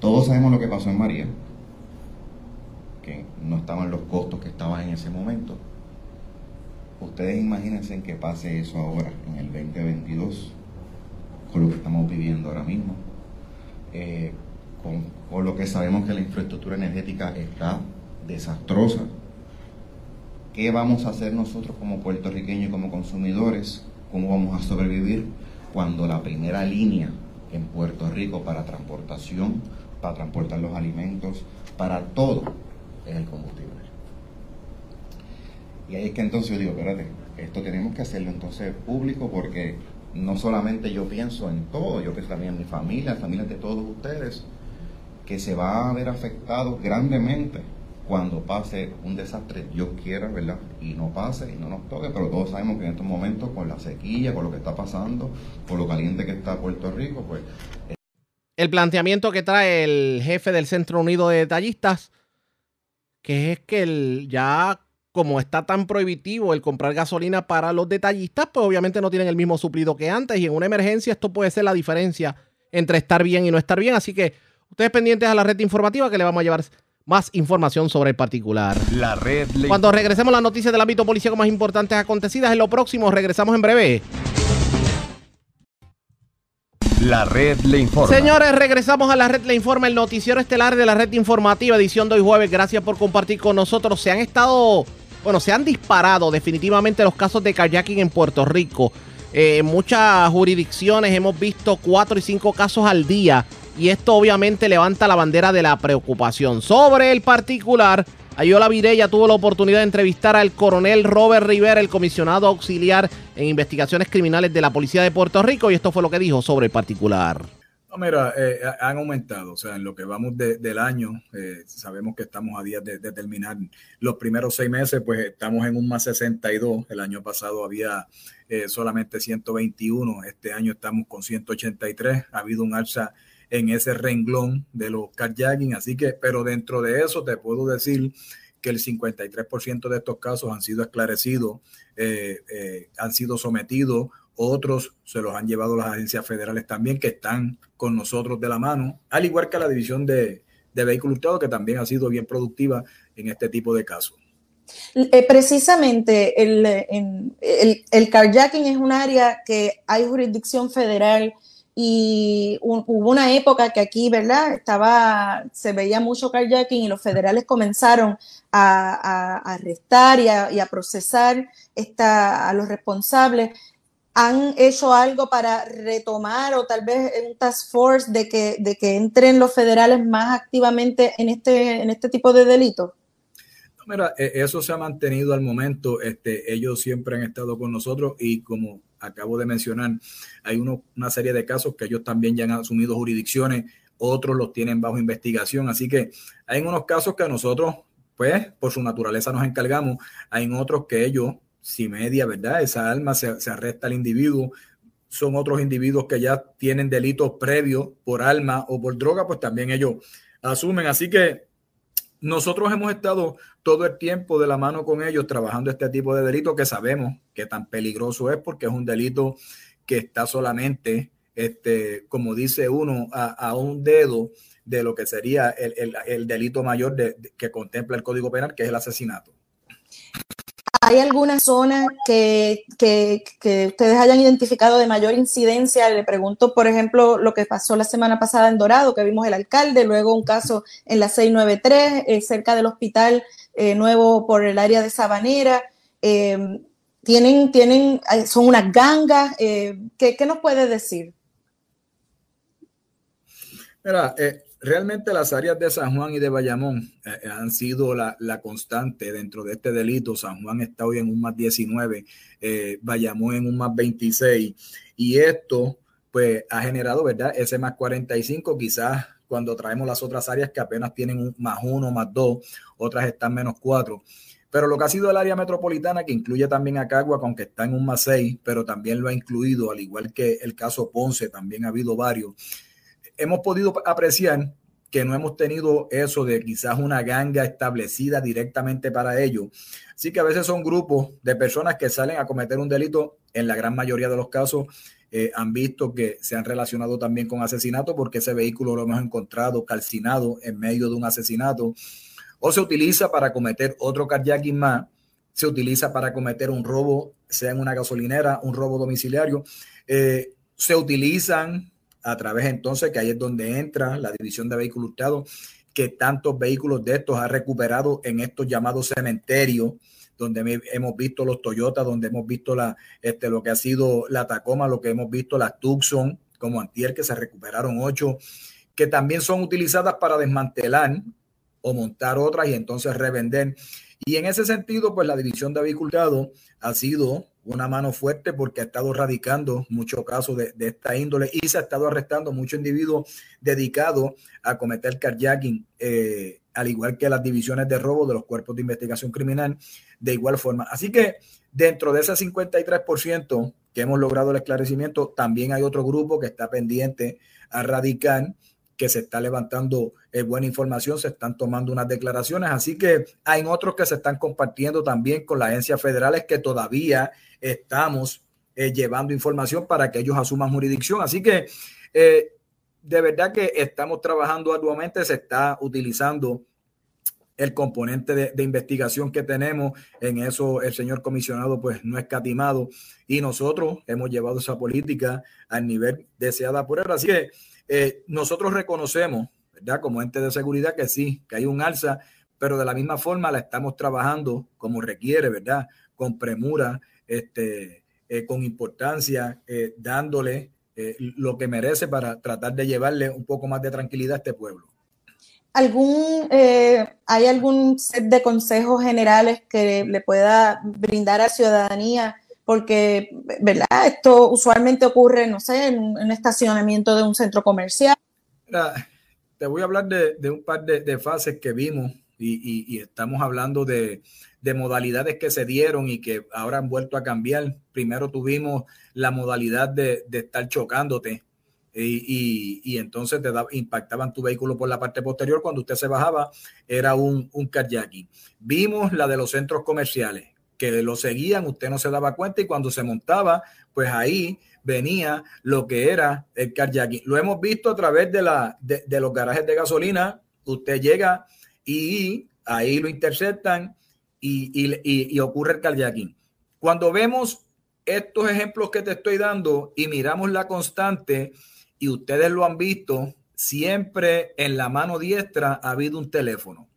Todos sabemos lo que pasó en María, que no estaban los costos que estaban en ese momento. Ustedes imagínense en que pase eso ahora, en el 2022, con lo que estamos viviendo ahora mismo, eh, con, con lo que sabemos que la infraestructura energética está desastrosa. ¿Qué vamos a hacer nosotros como puertorriqueños y como consumidores? ¿Cómo vamos a sobrevivir cuando la primera línea en Puerto Rico para transportación, para transportar los alimentos, para todo, es el combustible? Y ahí es que entonces yo digo, espérate, esto tenemos que hacerlo entonces público porque no solamente yo pienso en todo, yo pienso también en mi familia, en familias de todos ustedes, que se va a ver afectado grandemente cuando pase un desastre, Dios quiera, ¿verdad? Y no pase y no nos toque, pero todos sabemos que en estos momentos, con la sequía, con lo que está pasando, por lo caliente que está Puerto Rico, pues El planteamiento que trae el jefe del Centro Unido de Detallistas, que es que el, ya como está tan prohibitivo el comprar gasolina para los detallistas, pues obviamente no tienen el mismo suplido que antes y en una emergencia esto puede ser la diferencia entre estar bien y no estar bien. Así que ustedes pendientes a la red informativa que le vamos a llevar más información sobre el particular. La red le Cuando regresemos a las noticias del ámbito policíaco más importantes acontecidas, en lo próximo regresamos en breve. La red le informa. Señores, regresamos a la red Le Informa, el noticiero estelar de la red informativa, edición de hoy jueves. Gracias por compartir con nosotros. Se han estado, bueno, se han disparado definitivamente los casos de kayaking en Puerto Rico. Eh, en muchas jurisdicciones hemos visto cuatro y cinco casos al día y esto obviamente levanta la bandera de la preocupación. Sobre el particular, Ayola Virella tuvo la oportunidad de entrevistar al coronel Robert Rivera, el comisionado auxiliar en investigaciones criminales de la Policía de Puerto Rico, y esto fue lo que dijo sobre el particular. No, mira, eh, han aumentado, o sea, en lo que vamos de- del año, eh, sabemos que estamos a días de, de terminar los primeros seis meses, pues estamos en un más 62, el año pasado había eh, solamente 121, este año estamos con 183, ha habido un alza en ese renglón de los carjacking. Así que, pero dentro de eso te puedo decir que el 53% de estos casos han sido esclarecidos, eh, eh, han sido sometidos, otros se los han llevado las agencias federales también que están con nosotros de la mano, al igual que la división de, de vehículos que también ha sido bien productiva en este tipo de casos. Eh, precisamente el, el, el, carjacking es un área que hay jurisdicción federal y hubo una época que aquí, ¿verdad? Estaba, se veía mucho carjacking y los federales comenzaron a, arrestar y a, procesar a los responsables. ¿Han hecho algo para retomar o tal vez un task force de que, de que entren los federales más activamente en este, en este tipo de delitos? Mira, e, eso se ha mantenido al momento. Este, ellos siempre han estado con nosotros y como acabo de mencionar, hay una serie de casos que ellos también ya han asumido jurisdicciones, otros los tienen bajo investigación. Así que hay unos casos que nosotros, pues, por su naturaleza nos encargamos. Hay otros que ellos, si media, ¿verdad? Esa alma se, se arresta al individuo, son otros individuos que ya tienen delitos previos por alma o por droga, pues también ellos asumen. Así que nosotros hemos estado todo el tiempo de la mano con ellos trabajando este tipo de delito que sabemos que tan peligroso es porque es un delito que está solamente, este, como dice uno, a, un dedo de lo que sería el, delito mayor que contempla el Código Penal, que es el asesinato. ¿Hay alguna zona que, que, ustedes hayan identificado de mayor incidencia? Le pregunto, por ejemplo, lo que pasó la semana pasada en Dorado, que vimos el alcalde, luego un caso en la 693, eh, cerca del hospital eh, nuevo por el área de Sabanera. Eh, tienen, tienen, son unas gangas. ¿qué, ¿qué, nos puede decir? Mira, Realmente las áreas de San Juan y de Bayamón eh, han sido la, constante dentro de este delito. San Juan está hoy en un más 19, eh, Bayamón en un más 26 y esto pues ha generado, ¿verdad? Ese más 45 quizás cuando traemos las otras áreas que apenas tienen un más uno, más dos, otras están menos cuatro. Pero lo que ha sido el área metropolitana, que incluye también a aunque está en un más seis, pero también lo ha incluido, al igual que el caso Ponce, también ha habido varios hemos podido apreciar que no hemos tenido eso de quizás una ganga establecida directamente para ello. Así que a veces son grupos de personas que salen a cometer un delito, en la gran mayoría de los casos eh, han visto que se han relacionado también con asesinato porque ese vehículo lo hemos encontrado calcinado en medio de un asesinato. O se utiliza para cometer otro carjacking más, se utiliza para cometer un robo, sea en una gasolinera, un robo domiciliario, eh, se utilizan a través entonces, que ahí es donde entra la división de vehículos hurtados, que tantos vehículos de estos ha recuperado en estos llamados cementerios, donde hemos visto los Toyota, donde hemos visto la, este, lo que ha sido la Tacoma, lo que hemos visto las Tucson, como Antier, que se recuperaron ocho, que también son utilizadas para desmantelar o montar otras y entonces revender. Y en ese sentido, pues la división de vehículos ha sido una mano fuerte porque ha estado radicando muchos casos de, esta índole y se ha estado arrestando muchos individuos dedicados a cometer carjacking, eh, al igual que las divisiones de robo de los cuerpos de investigación criminal, de igual forma. Así que dentro de ese 53% que hemos logrado el esclarecimiento, también hay otro grupo que está pendiente a radicar que se está levantando eh, buena información, se están tomando unas declaraciones, así que hay otros que se están compartiendo también con las agencias federales que todavía estamos eh, llevando información para que ellos asuman jurisdicción. Así que eh, de verdad que estamos trabajando arduamente, se está utilizando el componente de, investigación que tenemos. En eso el señor comisionado pues no es catimado y nosotros hemos llevado esa política al nivel deseada por él. Así que eh, nosotros reconocemos, ¿verdad? Como ente de seguridad que sí, que hay un alza, pero de la misma forma la estamos trabajando como requiere, ¿verdad? Con premura, este, eh, con importancia, eh, dándole lo que merece para tratar de llevarle un poco más de tranquilidad a este pueblo. ¿Algún, ¿Hay algún set de consejos generales que le pueda brindar a ciudadanía porque, ¿verdad? Esto usualmente ocurre, no sé, en un, estacionamiento de un centro comercial. te voy a hablar de, un par de, fases que vimos y, estamos hablando de, modalidades que se dieron y que ahora han vuelto a cambiar. Primero tuvimos la modalidad de, estar chocándote y, entonces te impactaban tu vehículo por la parte posterior. Cuando usted se bajaba, era un, un. Vimos la de los centros comerciales, que lo seguían, usted no se daba cuenta y cuando se montaba, pues ahí venía lo que era el carjacking. Lo hemos visto a través de, la, de, de los garajes de gasolina. Usted llega y ahí lo interceptan y, y, y ocurre el carjacking. Cuando vemos estos ejemplos que te estoy dando y miramos la constante, y ustedes lo han visto, siempre en la mano diestra ha habido un teléfono.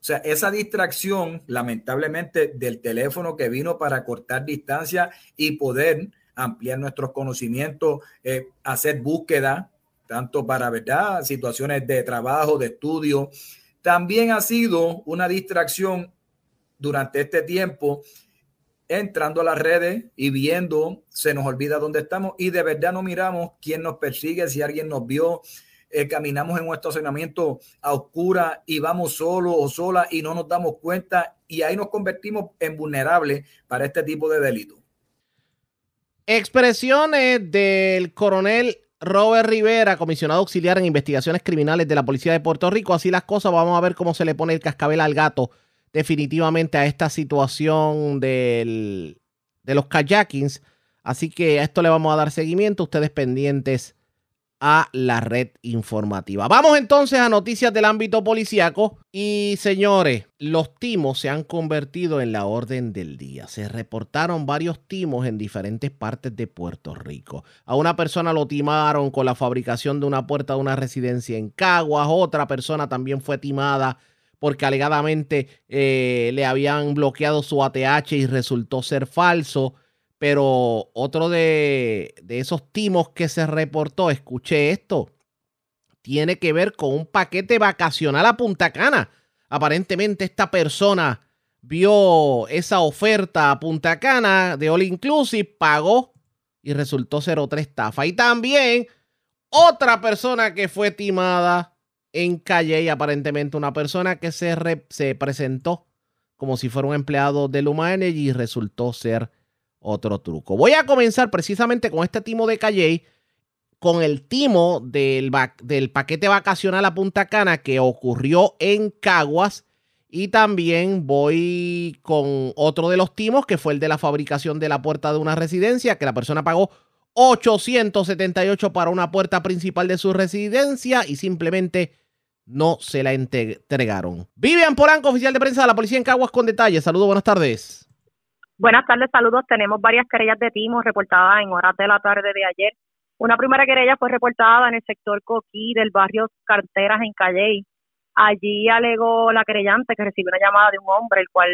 O sea, esa distracción, lamentablemente, del teléfono que vino para cortar distancia y poder ampliar nuestros conocimientos, eh, hacer búsqueda, tanto para, ¿verdad?, situaciones de trabajo, de estudio. También ha sido una distracción durante este tiempo entrando a las redes y viendo, se nos olvida dónde estamos y de verdad no miramos quién nos persigue, si alguien nos vio, eh, caminamos en un estacionamiento a oscura y vamos solo o sola y no nos damos cuenta y ahí nos convertimos en vulnerables para este tipo de delito. Expresiones del coronel Robert Rivera, comisionado auxiliar en investigaciones criminales de la Policía de Puerto Rico. Así las cosas, vamos a ver cómo se le pone el cascabel al gato definitivamente a esta situación del, de los kayakings. Así que a esto le vamos a dar seguimiento. Ustedes pendientes a la red informativa. Vamos entonces a noticias del ámbito policíaco. Y señores, los timos se han convertido en la orden del día. Se reportaron varios timos en diferentes partes de Puerto Rico. A una persona lo timaron con la fabricación de una puerta de una residencia en Caguas. Otra persona también fue timada porque alegadamente eh, le habían bloqueado su ATH y resultó ser falso. Pero otro de, esos timos que se reportó, escuché esto, tiene que ver con un paquete vacacional a Punta Cana. Aparentemente esta persona vio esa oferta a Punta Cana de All Inclusive, pagó y resultó ser otra estafa. Y también otra persona que fue timada en Calle y aparentemente una persona que se, se presentó como si fuera un empleado de Luma Energy y resultó ser otro truco. Voy a comenzar precisamente con este timo de Calle, con el timo del, del paquete vacacional a Punta Cana que ocurrió en Caguas. Y también voy con otro de los timos, que fue el de la fabricación de la puerta de una residencia, que la persona pagó 878 para una puerta principal de su residencia y simplemente no se la entregaron. Vivian Polanco, oficial de prensa de la policía en Caguas, con detalles. Saludos, buenas tardes. Buenas tardes, saludos. Tenemos varias querellas de timos reportadas en horas de la tarde de ayer. Una primera querella fue reportada en el sector Coquí del barrio Carteras en Calley. Allí alegó la querellante que recibió una llamada de un hombre, el cual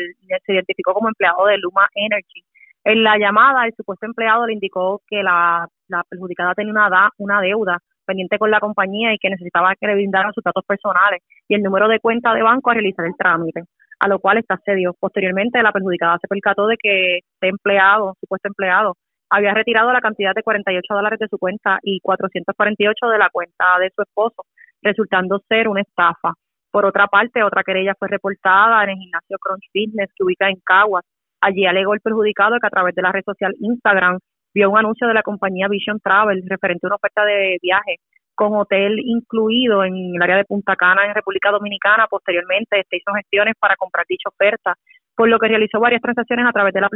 se identificó como empleado de Luma Energy en la llamada, el supuesto empleado le indicó que la, perjudicada tenía una, una deuda pendiente con la compañía y que necesitaba que le brindaran sus datos personales y el número de cuenta de banco a realizar el trámite, a lo cual está cedió. Posteriormente, la perjudicada se percató de que este empleado, supuesto empleado, había retirado la cantidad de 48 dólares de su cuenta y 448 de la cuenta de su esposo, resultando ser una estafa. Por otra parte, otra querella fue reportada en el gimnasio Crunch Fitness que ubica en Caguas, Allí alegó el perjudicado que a través de la red social Instagram vio un anuncio de la compañía Vision Travel referente a una oferta de viaje con hotel incluido en el área de Punta Cana en República Dominicana. Posteriormente, este hizo gestiones para comprar dicha oferta, por lo que realizó varias transacciones a través de la,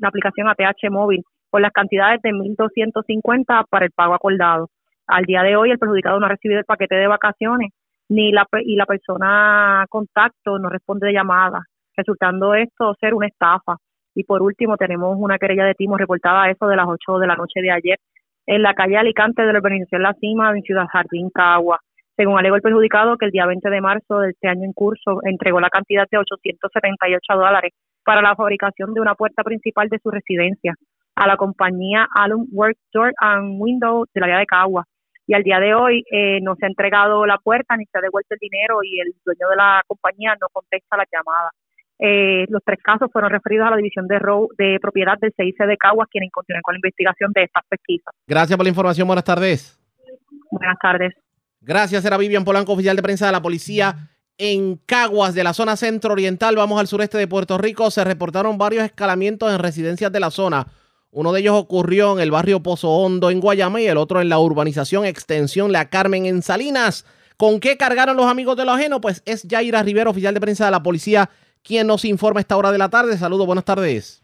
la aplicación ATH móvil por las cantidades de 1.250 para el pago acordado. Al día de hoy, el perjudicado no ha recibido el paquete de vacaciones ni la, y la persona contacto no responde de llamada, resultando esto ser una estafa. Y por último, tenemos una querella de timo reportada a eso de las 8 de la noche de ayer en la calle Alicante de la organización La Cima en Ciudad Jardín, Cagua. Según alegó el perjudicado, que el día 20 de marzo de este año en curso entregó la cantidad de 878 dólares para la fabricación de una puerta principal de su residencia a la compañía Alum Work Door and Window de la área de Cagua. Y al día de hoy eh, no se ha entregado la puerta ni se ha devuelto el dinero y el dueño de la compañía no contesta la llamada. Eh, los tres casos fueron referidos a la División de, de Propiedad del CIC de Caguas, quienes continúan con la investigación de estas pesquisas. Gracias por la información. Buenas tardes. Buenas tardes. Gracias, era Vivian Polanco, oficial de prensa de la policía en Caguas, de la zona centro oriental. Vamos al sureste de Puerto Rico. Se reportaron varios escalamientos en residencias de la zona. Uno de ellos ocurrió en el barrio Pozo Hondo en Guayama y el otro en la urbanización Extensión La Carmen en Salinas. ¿Con qué cargaron los amigos de lo ajeno? Pues es Yaira Rivera, oficial de prensa de la policía, quien nos informa a esta hora de la tarde. Saludos, buenas tardes.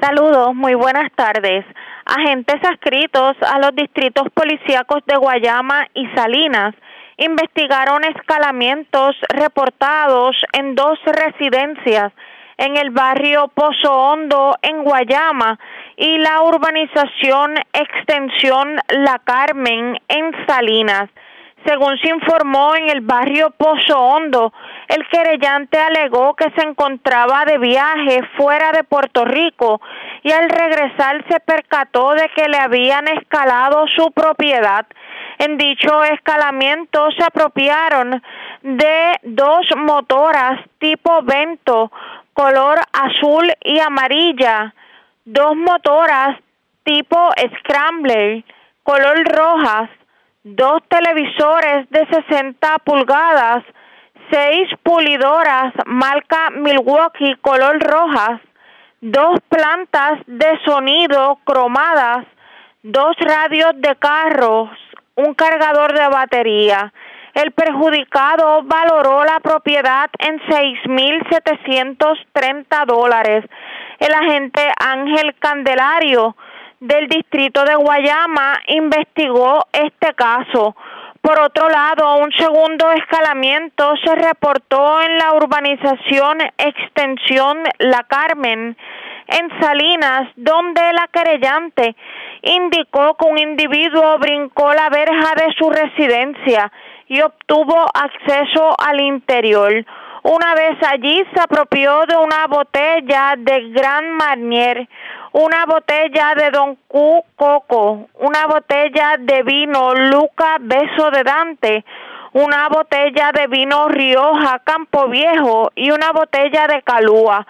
Saludos, muy buenas tardes. Agentes adscritos a los distritos policíacos de Guayama y Salinas investigaron escalamientos reportados en dos residencias en el barrio Pozo Hondo en Guayama y la urbanización Extensión La Carmen en Salinas. Según se informó en el barrio Pozo Hondo, el querellante alegó que se encontraba de viaje fuera de Puerto Rico y al regresar se percató de que le habían escalado su propiedad. En dicho escalamiento se apropiaron de dos motoras tipo Vento, color azul y amarilla, dos motoras tipo Scrambler, color rojas, dos televisores de 60 pulgadas, seis pulidoras marca Milwaukee color rojas, dos plantas de sonido cromadas, dos radios de carros, un cargador de batería. El perjudicado valoró la propiedad en 6.730 dólares. El agente Ángel Candelario del distrito de Guayama investigó este caso. Por otro lado, un segundo escalamiento se reportó en la urbanización Extensión La Carmen, en Salinas, donde la querellante indicó que un individuo brincó la verja de su residencia y obtuvo acceso al interior. Una vez allí se apropió de una botella de Gran Marnier, una botella de Don Q Coco, una botella de vino Luca Beso de Dante, una botella de vino Rioja Campo Viejo y una botella de Calúa.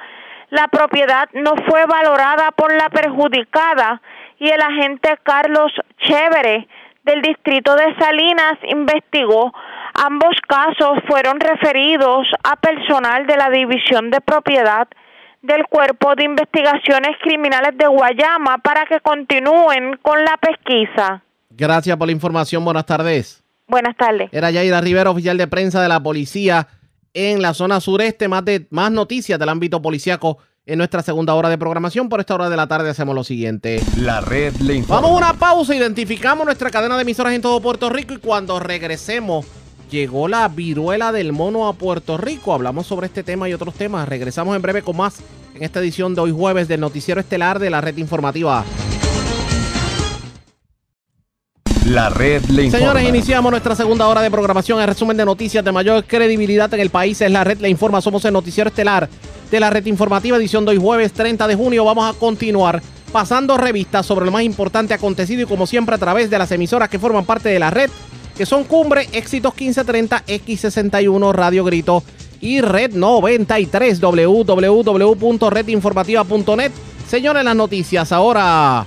La propiedad no fue valorada por la perjudicada y el agente Carlos Chévere del distrito de Salinas investigó. Ambos casos fueron referidos a personal de la División de Propiedad del Cuerpo de Investigaciones Criminales de Guayama para que continúen con la pesquisa. Gracias por la información. Buenas tardes. Buenas tardes. Era Yaira Rivera, oficial de prensa de la policía en la zona sureste. Más, de, más noticias del ámbito policíaco en nuestra segunda hora de programación. Por esta hora de la tarde hacemos lo siguiente. La red le informa. Vamos a una pausa, identificamos nuestra cadena de emisoras en todo Puerto Rico y cuando regresemos llegó la viruela del mono a Puerto Rico. Hablamos sobre este tema y otros temas. Regresamos en breve con más en esta edición de hoy jueves del noticiero estelar de la red informativa. La red le informa. Señores, iniciamos nuestra segunda hora de programación. El resumen de noticias de mayor credibilidad en el país es la red le informa. Somos el noticiero estelar de la red informativa, edición de hoy jueves 30 de junio. Vamos a continuar pasando revistas sobre lo más importante acontecido y como siempre a través de las emisoras que forman parte de la red, que son Cumbre, Éxitos 1530, X61, Radio Grito y Red 93, www.redinformativa.net. Señores, las noticias ahora.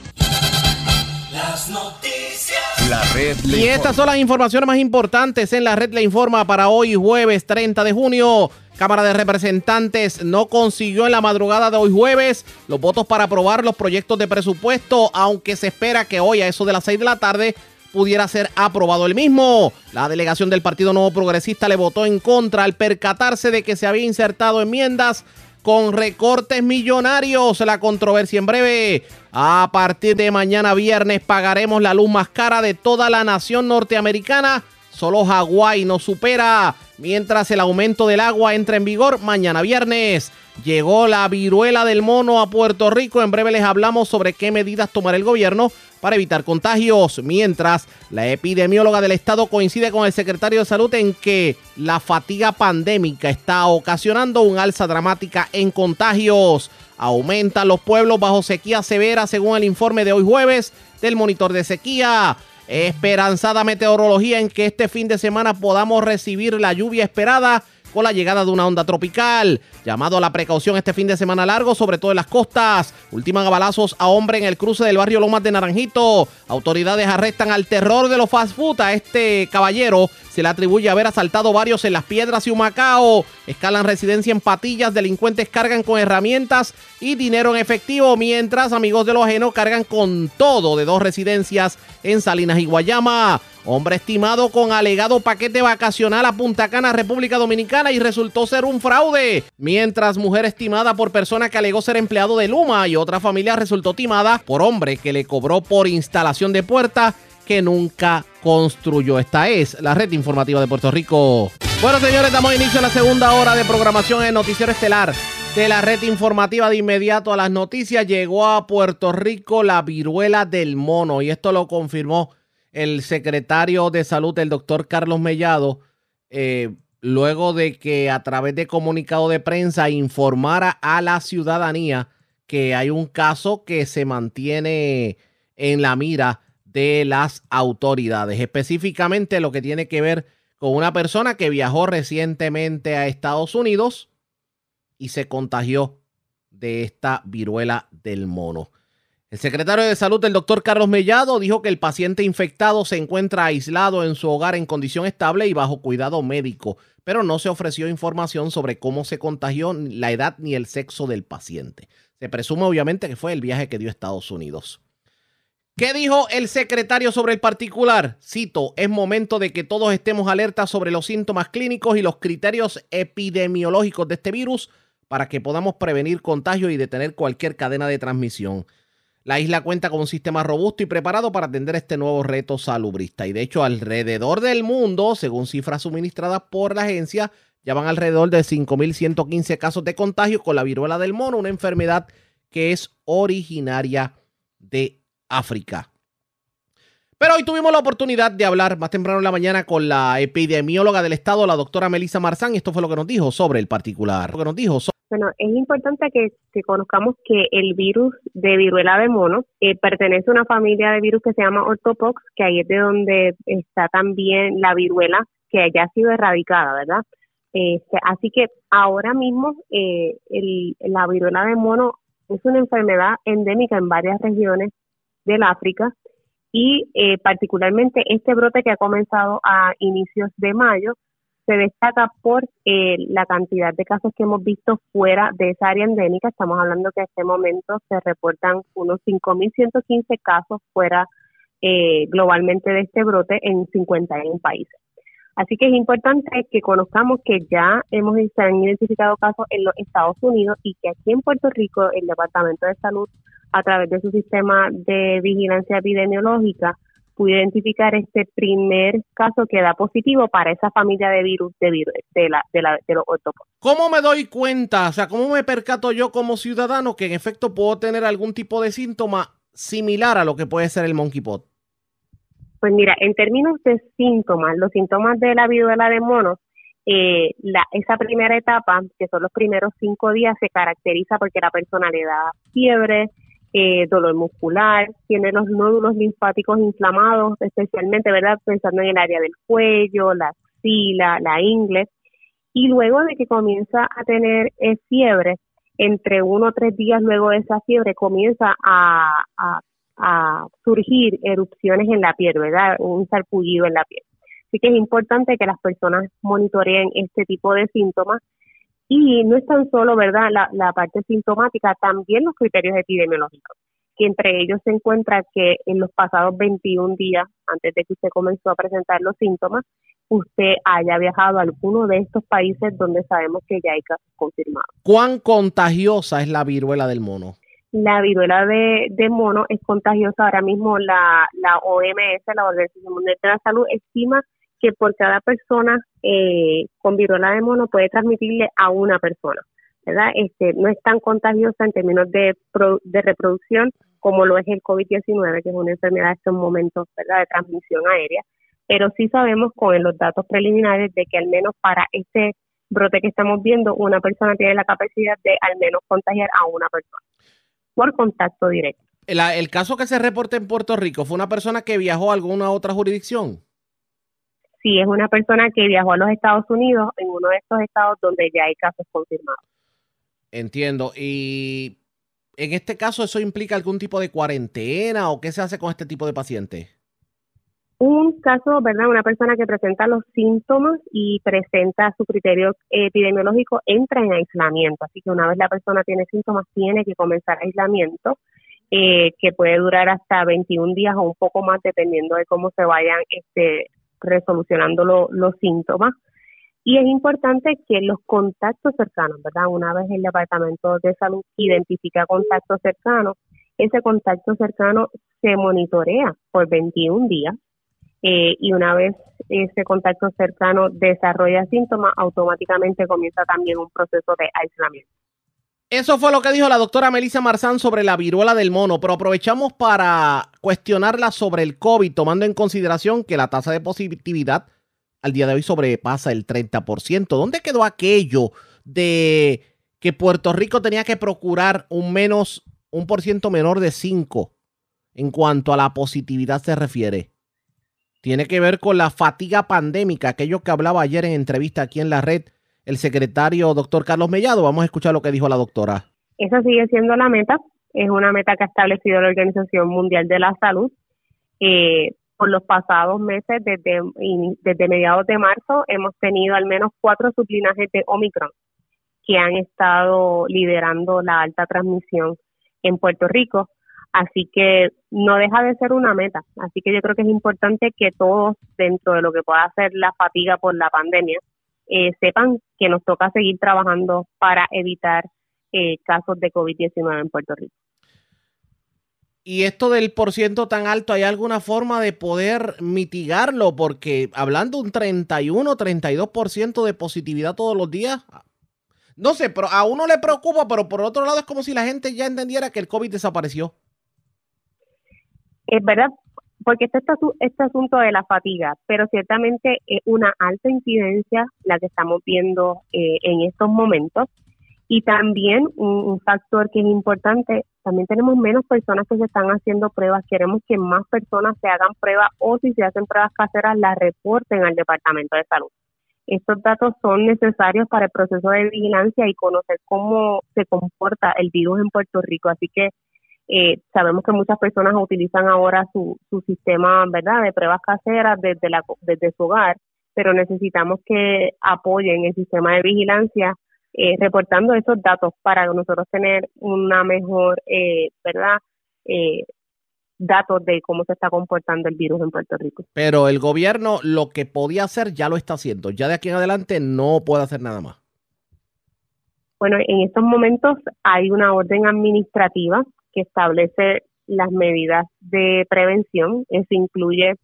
Las noticias. La red le Y informa. estas son las informaciones más importantes en la red le informa para hoy jueves 30 de junio. Cámara de Representantes no consiguió en la madrugada de hoy jueves los votos para aprobar los proyectos de presupuesto, aunque se espera que hoy a eso de las 6 de la tarde pudiera ser aprobado el mismo. La delegación del Partido Nuevo Progresista le votó en contra al percatarse de que se había insertado enmiendas con recortes millonarios. La controversia en breve. A partir de mañana viernes pagaremos la luz más cara de toda la nación norteamericana. Solo Hawái nos supera. Mientras el aumento del agua entra en vigor mañana viernes. Llegó la viruela del mono a Puerto Rico. En breve les hablamos sobre qué medidas tomará el gobierno para evitar contagios. Mientras la epidemióloga del estado coincide con el secretario de salud en que la fatiga pandémica está ocasionando un alza dramática en contagios. Aumentan los pueblos bajo sequía severa según el informe de hoy jueves del monitor de sequía. Esperanzada meteorología en que este fin de semana podamos recibir la lluvia esperada con la llegada de una onda tropical. Llamado a la precaución este fin de semana largo, sobre todo en las costas. Ultiman a balazos a hombre en el cruce del barrio Lomas de Naranjito. Autoridades arrestan al terror de los fast food a este caballero se le atribuye haber asaltado varios en Las Piedras y Humacao. Escalan residencia en Patillas. Delincuentes cargan con herramientas y dinero en efectivo. Mientras amigos de lo ajeno cargan con todo de dos residencias en Salinas y Guayama. Hombre estimado con alegado paquete vacacional a Punta Cana, República Dominicana y resultó ser un fraude. Mientras mujer estimada por persona que alegó ser empleado de Luma y otra familia resultó timada por hombre que le cobró por instalación de puerta que nunca construyó. Esta es la red informativa de Puerto Rico. Bueno, señores, damos inicio a la segunda hora de programación en Noticiero Estelar de la red informativa de inmediato a las noticias. Llegó a Puerto Rico la viruela del mono y esto lo confirmó el secretario de salud, el doctor Carlos Mellado, eh, luego de que a través de comunicado de prensa informara a la ciudadanía que hay un caso que se mantiene en la mira de las autoridades. Específicamente lo que tiene que ver con una persona que viajó recientemente a Estados Unidos y se contagió de esta viruela del mono. El secretario de Salud, el doctor Carlos Mellado, dijo que el paciente infectado se encuentra aislado en su hogar en condición estable y bajo cuidado médico, pero no se ofreció información sobre cómo se contagió, la edad ni el sexo del paciente. Se presume obviamente que fue el viaje que dio a Estados Unidos. ¿Qué dijo el secretario sobre el particular? Cito, es momento de que todos estemos alertas sobre los síntomas clínicos y los criterios epidemiológicos de este virus para que podamos prevenir contagios y detener cualquier cadena de transmisión. La isla cuenta con un sistema robusto y preparado para atender este nuevo reto salubrista. Y de hecho, alrededor del mundo, según cifras suministradas por la agencia, ya van alrededor de 5.115 casos de contagio con la viruela del mono, una enfermedad que es originaria de África. Pero hoy tuvimos la oportunidad de hablar más temprano en la mañana con la epidemióloga del estado, la doctora Melissa Marzán, y esto fue lo que nos dijo sobre el particular. Lo que nos dijo Bueno, es importante que, conozcamos que el virus de viruela de mono eh, pertenece a una familia de virus que se llama ortopox, que ahí es de donde está también la viruela que haya sido erradicada, ¿verdad? Este, así que ahora mismo eh, la viruela de mono es una enfermedad endémica en varias regiones del África y eh, particularmente este brote que ha comenzado a inicios de mayo se destaca por eh, la cantidad de casos que hemos visto fuera de esa área endémica. Estamos hablando que en este momento se reportan unos 5.115 casos fuera eh, globalmente de este brote en 51 países. Así que es importante que conozcamos que ya hemos identificado casos en los Estados Unidos y que aquí en Puerto Rico el Departamento de Salud a través de su sistema de vigilancia epidemiológica, pudo identificar este primer caso que da positivo para esa familia de virus de, virus, de, la, de, la, de los ¿Cómo me doy cuenta? O sea, ¿cómo me percato yo como ciudadano que en efecto puedo tener algún tipo de síntoma similar a lo que puede ser el monkeypox? Pues mira, en términos de síntomas, los síntomas de la viruela de monos, eh, la, esa primera etapa, que son los primeros cinco días, se caracteriza porque la persona le da fiebre, eh, dolor muscular, tiene los nódulos linfáticos inflamados, especialmente, ¿verdad? Pensando en el área del cuello, la axila, la ingle. Y luego de que comienza a tener eh, fiebre, entre uno o tres días luego de esa fiebre, comienza a, a, a surgir erupciones en la piel, ¿verdad? Un sarpullido en la piel. Así que es importante que las personas monitoreen este tipo de síntomas y no es tan solo, ¿verdad?, la, la parte sintomática, también los criterios epidemiológicos, que entre ellos se encuentra que en los pasados 21 días, antes de que usted comenzó a presentar los síntomas, usted haya viajado a alguno de estos países donde sabemos que ya hay casos confirmados. ¿Cuán contagiosa es la viruela del mono? La viruela de, de mono es contagiosa. Ahora mismo la, la OMS, la Organización Mundial de la Salud, estima que por cada persona eh, con viruela de mono puede transmitirle a una persona, ¿verdad? Este, no es tan contagiosa en términos de, reproducción como lo es el COVID-19, que es una enfermedad en estos momentos, ¿verdad?, de transmisión aérea, pero sí sabemos con los datos preliminares de que al menos para este brote que estamos viendo, una persona tiene la capacidad de al menos contagiar a una persona por contacto directo. El, el caso que se reporta en Puerto Rico fue una persona que viajó a alguna otra jurisdicción. Si es una persona que viajó a los Estados Unidos, en uno de estos estados donde ya hay casos confirmados. Entiendo. Y en este caso, ¿eso implica algún tipo de cuarentena o qué se hace con este tipo de pacientes? Un caso, ¿verdad? Una persona que presenta los síntomas y presenta su criterio epidemiológico entra en aislamiento. Así que una vez la persona tiene síntomas, tiene que comenzar aislamiento, eh, que puede durar hasta 21 días o un poco más, dependiendo de cómo se vayan este, resolucionando los síntomas. Y es importante que los contactos cercanos, ¿verdad? Una vez el Departamento de Salud identifica contactos cercanos, ese contacto cercano se monitorea por 21 días eh, y una vez ese contacto cercano desarrolla síntomas, automáticamente comienza también un proceso de aislamiento. Eso fue lo que dijo la doctora Melissa Marzán sobre la viruela del mono, pero aprovechamos para cuestionarla sobre el COVID, tomando en consideración que la tasa de positividad al día de hoy sobrepasa el 30%. ¿Dónde quedó aquello de que Puerto Rico tenía que procurar un menos, un por ciento menor de 5 en cuanto a la positividad se refiere? Tiene que ver con la fatiga pandémica, aquello que hablaba ayer en entrevista aquí en la red el secretario doctor Carlos Mellado. Vamos a escuchar lo que dijo la doctora. Esa sigue siendo la meta, es una meta que ha establecido la Organización Mundial de la Salud. Eh, por los pasados meses, desde, desde mediados de marzo, hemos tenido al menos cuatro sublinajes de Omicron que han estado liderando la alta transmisión en Puerto Rico. Así que no deja de ser una meta. Así que yo creo que es importante que todos, dentro de lo que pueda ser la fatiga por la pandemia, eh, sepan que nos toca seguir trabajando para evitar eh, casos de COVID-19 en Puerto Rico. Y esto del por ciento tan alto, ¿hay alguna forma de poder mitigarlo? Porque hablando un 31, 32% de positividad todos los días, no sé, pero a uno le preocupa, pero por otro lado es como si la gente ya entendiera que el COVID desapareció. Es verdad, porque este, este asunto de la fatiga, pero ciertamente es una alta incidencia la que estamos viendo eh, en estos momentos. Y también un, factor que es importante, también tenemos menos personas que se están haciendo pruebas. Queremos que más personas se hagan pruebas o si se hacen pruebas caseras, las reporten al Departamento de Salud. Estos datos son necesarios para el proceso de vigilancia y conocer cómo se comporta el virus en Puerto Rico. Así que eh, sabemos que muchas personas utilizan ahora su, su sistema verdad de pruebas caseras desde, la, desde su hogar, pero necesitamos que apoyen el sistema de vigilancia eh, reportando esos datos para nosotros tener una mejor, eh, ¿verdad? Eh, datos de cómo se está comportando el virus en Puerto Rico. Pero el gobierno lo que podía hacer ya lo está haciendo. Ya de aquí en adelante no puede hacer nada más. Bueno, en estos momentos hay una orden administrativa que establece las medidas de prevención. Eso incluye,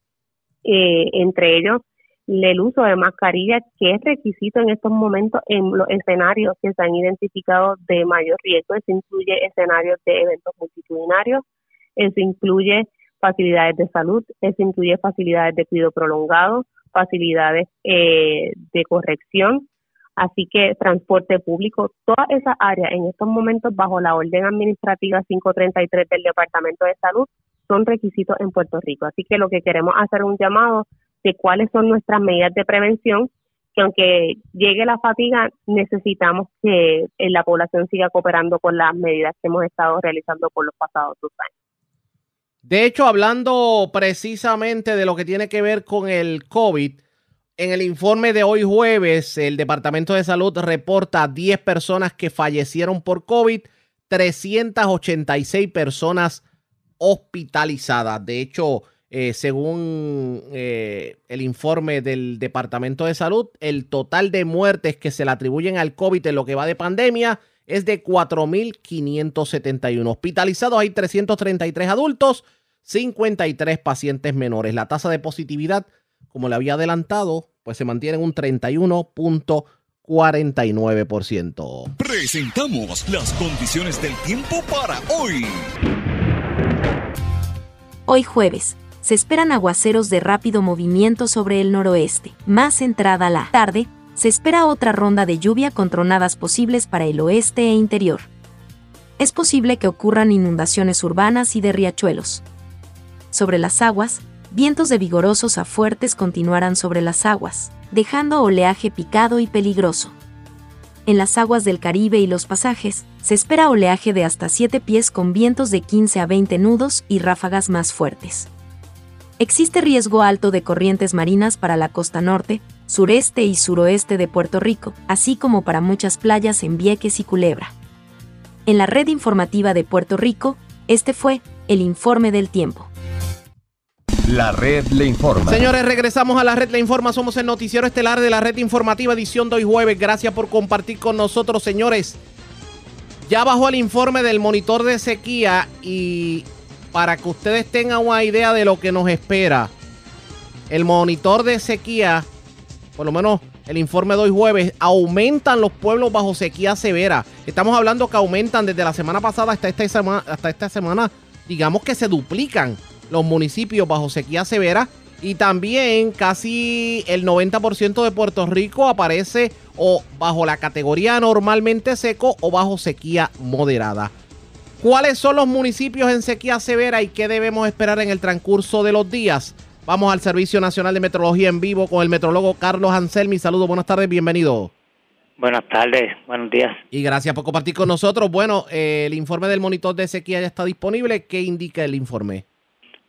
entre ellos, el uso de mascarilla, que es requisito en estos momentos en los escenarios que se han identificado de mayor riesgo. Eso incluye escenarios de eventos multitudinarios, eso incluye facilidades de salud, eso incluye facilidades de cuidado prolongado, facilidades eh, de corrección, así que transporte público, todas esas áreas en estos momentos bajo la orden administrativa 533 del Departamento de Salud son requisitos en Puerto Rico. Así que lo que queremos hacer un llamado de cuáles son nuestras medidas de prevención, que aunque llegue la fatiga, necesitamos que eh, la población siga cooperando con las medidas que hemos estado realizando por los pasados dos años. De hecho, hablando precisamente de lo que tiene que ver con el COVID, en el informe de hoy jueves, el Departamento de Salud reporta 10 personas que fallecieron por COVID, 386 personas hospitalizadas. De hecho, eh, según eh, el informe del Departamento de Salud, el total de muertes que se le atribuyen al COVID en lo que va de pandemia es de 4.571. Hospitalizados hay 333 adultos, 53 pacientes menores. La tasa de positividad, como le había adelantado, pues se mantiene en un 31.49%. Presentamos las condiciones del tiempo para hoy. Hoy jueves se esperan aguaceros de rápido movimiento sobre el noroeste. Más entrada la tarde, se espera otra ronda de lluvia con tronadas posibles para el oeste e interior. Es posible que ocurran inundaciones urbanas y de riachuelos. Sobre las aguas, vientos de vigorosos a fuertes continuarán sobre las aguas, dejando oleaje picado y peligroso. En las aguas del Caribe y los pasajes, se espera oleaje de hasta 7 pies con vientos de 15 a 20 nudos y ráfagas más fuertes. Existe riesgo alto de corrientes marinas para la costa norte, sureste y suroeste de Puerto Rico, así como para muchas playas en Vieques y Culebra. En la red informativa de Puerto Rico, este fue el informe del tiempo. La red le informa. Señores, regresamos a la red le informa. Somos el noticiero estelar de la red informativa edición de jueves. Gracias por compartir con nosotros, señores. Ya bajó el informe del monitor de sequía y para que ustedes tengan una idea de lo que nos espera, el monitor de sequía, por lo menos el informe de jueves, aumentan los pueblos bajo sequía severa. Estamos hablando que aumentan desde la semana pasada hasta esta semana, hasta esta semana digamos que se duplican los municipios bajo sequía severa y también casi el 90% de Puerto Rico aparece o bajo la categoría normalmente seco o bajo sequía moderada. ¿Cuáles son los municipios en sequía severa y qué debemos esperar en el transcurso de los días? Vamos al Servicio Nacional de Meteorología en vivo con el metrólogo Carlos Anselmi. Saludos, buenas tardes, bienvenido. Buenas tardes, buenos días. Y gracias por compartir con nosotros. Bueno, eh, el informe del monitor de sequía ya está disponible. ¿Qué indica el informe?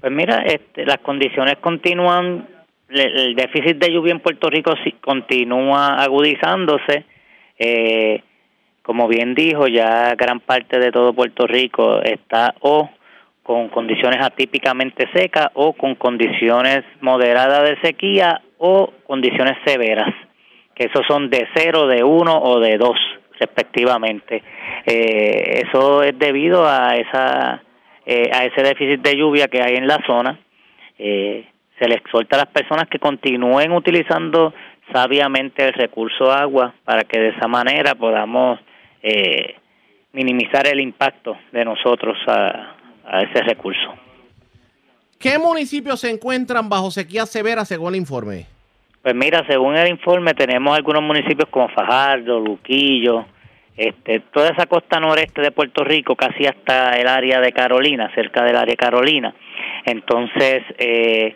Pues mira, este, las condiciones continúan, el déficit de lluvia en Puerto Rico continúa agudizándose. Eh, como bien dijo, ya gran parte de todo Puerto Rico está o con condiciones atípicamente secas o con condiciones moderadas de sequía o condiciones severas, que esos son de cero, de uno o de dos respectivamente. Eh, eso es debido a esa eh, a ese déficit de lluvia que hay en la zona. Eh, se le exhorta a las personas que continúen utilizando sabiamente el recurso agua para que de esa manera podamos eh, minimizar el impacto de nosotros a, a ese recurso. ¿Qué municipios se encuentran bajo sequía severa según el informe? Pues mira, según el informe tenemos algunos municipios como Fajardo, Luquillo, este, toda esa costa noreste de Puerto Rico, casi hasta el área de Carolina, cerca del área de Carolina. Entonces, eh,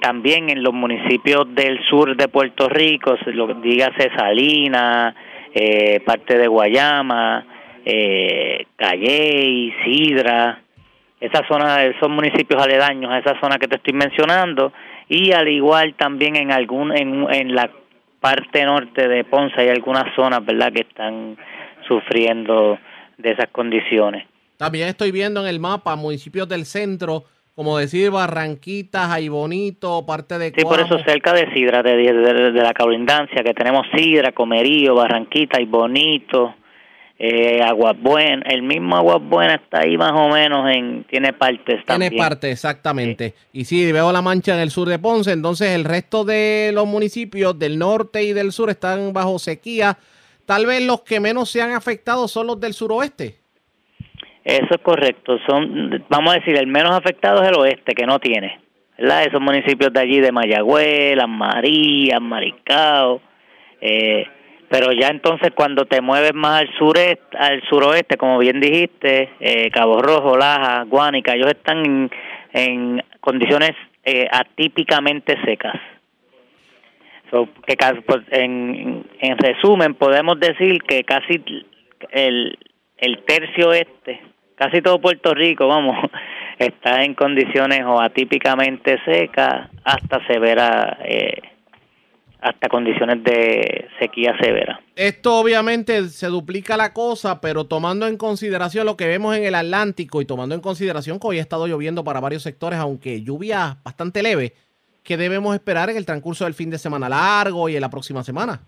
también en los municipios del sur de Puerto Rico, lo, dígase Salinas, eh, parte de Guayama, eh, Calley, Sidra, esa zona, esos municipios aledaños a esa zona que te estoy mencionando, y al igual también en algún en, en la parte norte de Ponce hay algunas zonas, ¿verdad?, que están sufriendo de esas condiciones. También estoy viendo en el mapa municipios del centro, como decir Barranquitas, Ay Bonito, parte de Sí, por eso cerca de Sidra, de, de, la colindancia, que tenemos Sidra, Comerío, Barranquita y Bonito, eh, Aguas Buenas, el mismo Aguas Buenas está ahí más o menos, en tiene partes también. Tiene partes, exactamente. Y sí, veo la mancha en el sur de Ponce, entonces el resto de los municipios del norte y del sur están bajo sequía. Tal vez los que menos se han afectado son los del suroeste. Eso es correcto. Son, vamos a decir, el menos afectado es el oeste, que no tiene. ¿verdad? Esos municipios de allí, de Mayagüez, Las Marías, Maricao, eh, pero ya entonces cuando te mueves más al sureste, al suroeste, como bien dijiste, eh, Cabo Rojo, Laja, Guánica, ellos están en, condiciones eh, atípicamente secas. que pues, en, en resumen podemos decir que casi el, el tercio este, casi todo Puerto Rico, vamos, (laughs) está en condiciones o atípicamente secas hasta severa eh, hasta condiciones de sequía severa. Esto obviamente se duplica la cosa, pero tomando en consideración lo que vemos en el Atlántico y tomando en consideración que hoy ha estado lloviendo para varios sectores, aunque lluvia bastante leve, ¿qué debemos esperar en el transcurso del fin de semana largo y en la próxima semana?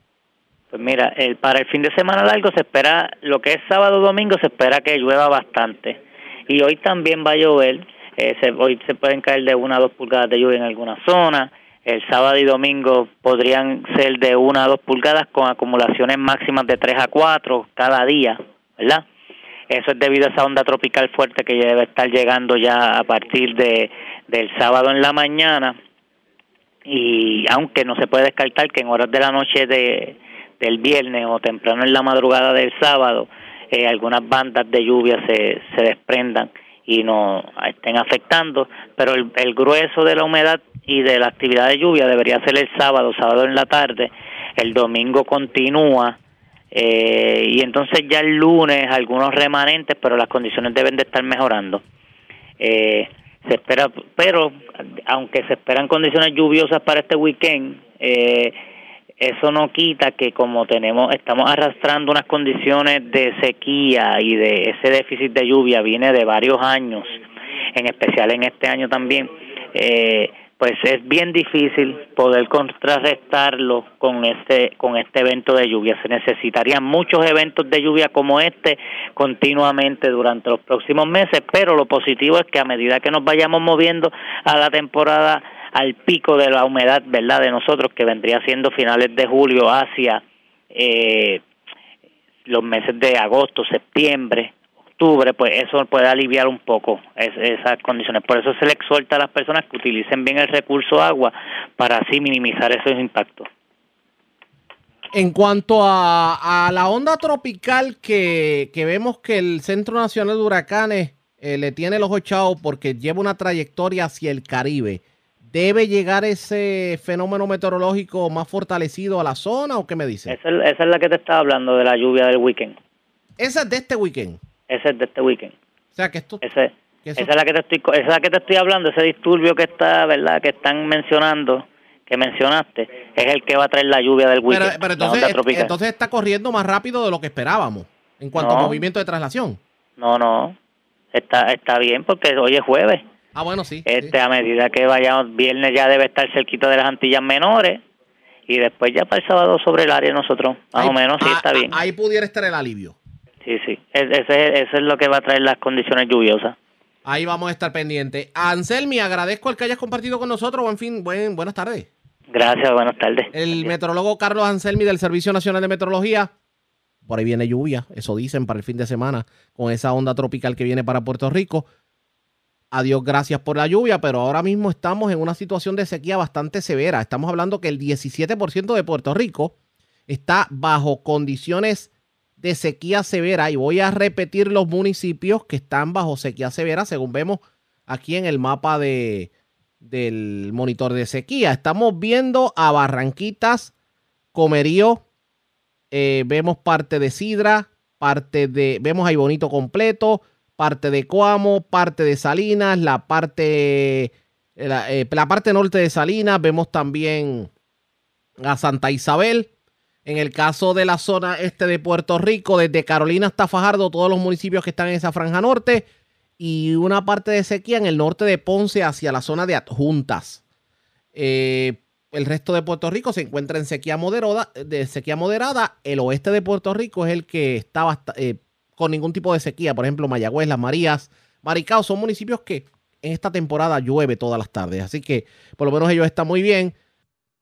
Pues mira, el, para el fin de semana largo se espera, lo que es sábado domingo se espera que llueva bastante. Y hoy también va a llover, eh, hoy se pueden caer de una a dos pulgadas de lluvia en algunas zonas el sábado y domingo podrían ser de una a dos pulgadas con acumulaciones máximas de 3 a 4 cada día, ¿verdad? Eso es debido a esa onda tropical fuerte que debe estar llegando ya a partir de del sábado en la mañana y aunque no se puede descartar que en horas de la noche de del viernes o temprano en la madrugada del sábado eh, algunas bandas de lluvia se, se desprendan y no estén afectando, pero el, el grueso de la humedad y de la actividad de lluvia debería ser el sábado, sábado en la tarde, el domingo continúa eh, y entonces ya el lunes algunos remanentes, pero las condiciones deben de estar mejorando. Eh, se espera, pero aunque se esperan condiciones lluviosas para este weekend, eh, eso no quita que como tenemos, estamos arrastrando unas condiciones de sequía y de ese déficit de lluvia viene de varios años, en especial en este año también. Eh, pues es bien difícil poder contrarrestarlo con este con este evento de lluvia. Se necesitarían muchos eventos de lluvia como este continuamente durante los próximos meses, pero lo positivo es que a medida que nos vayamos moviendo a la temporada al pico de la humedad, ¿verdad? De nosotros que vendría siendo finales de julio hacia eh, los meses de agosto, septiembre, pues eso puede aliviar un poco esas condiciones. Por eso se le exhorta a las personas que utilicen bien el recurso agua para así minimizar esos impactos. En cuanto a, la onda tropical que, vemos que el Centro Nacional de Huracanes eh, le tiene los ocho porque lleva una trayectoria hacia el Caribe, ¿debe llegar ese fenómeno meteorológico más fortalecido a la zona o qué me dice? Esa es, esa es la que te estaba hablando de la lluvia del weekend. Esa es de este weekend. Ese es de este weekend. O sea, que esto... Ese, esa es la que te estoy esa es la que te estoy hablando, ese disturbio que está, ¿verdad? Que están mencionando, que mencionaste, es el que va a traer la lluvia del weekend. Pero, entonces, entonces está corriendo más rápido de lo que esperábamos en cuanto a movimiento de traslación. No, no. Está está bien porque hoy es jueves. Ah, bueno, sí. Este a medida que vayamos viernes ya debe estar cerquito de las Antillas menores y después ya para el sábado sobre el área nosotros, más o menos, sí ah, está ah, bien. Ahí pudiera estar el alivio. Sí, sí, ese, es lo que va a traer las condiciones lluviosas. Ahí vamos a estar pendientes. Anselmi, agradezco el que hayas compartido con nosotros. Buen fin, buen, buenas tardes. Gracias, buenas tardes. El meteorólogo Carlos Anselmi del Servicio Nacional de Meteorología. Por ahí viene lluvia, eso dicen para el fin de semana, con esa onda tropical que viene para Puerto Rico. Adiós, gracias por la lluvia, pero ahora mismo estamos en una situación de sequía bastante severa. Estamos hablando que el 17% de Puerto Rico está bajo condiciones de sequía severa y voy a repetir los municipios que están bajo sequía severa según vemos aquí en el mapa de, del monitor de sequía. Estamos viendo a Barranquitas, Comerío, eh, vemos parte de Sidra, parte de, vemos ahí Bonito completo, parte de Coamo, parte de Salinas, la parte, eh, la parte norte de Salinas, vemos también a Santa Isabel, en el caso de la zona este de Puerto Rico, desde Carolina hasta Fajardo, todos los municipios que están en esa franja norte y una parte de sequía en el norte de Ponce hacia la zona de adjuntas. Eh, el resto de Puerto Rico se encuentra en sequía moderada, de sequía moderada. El oeste de Puerto Rico es el que está eh, con ningún tipo de sequía. Por ejemplo, Mayagüez, Las Marías, Maricao son municipios que en esta temporada llueve todas las tardes. Así que por lo menos ellos están muy bien.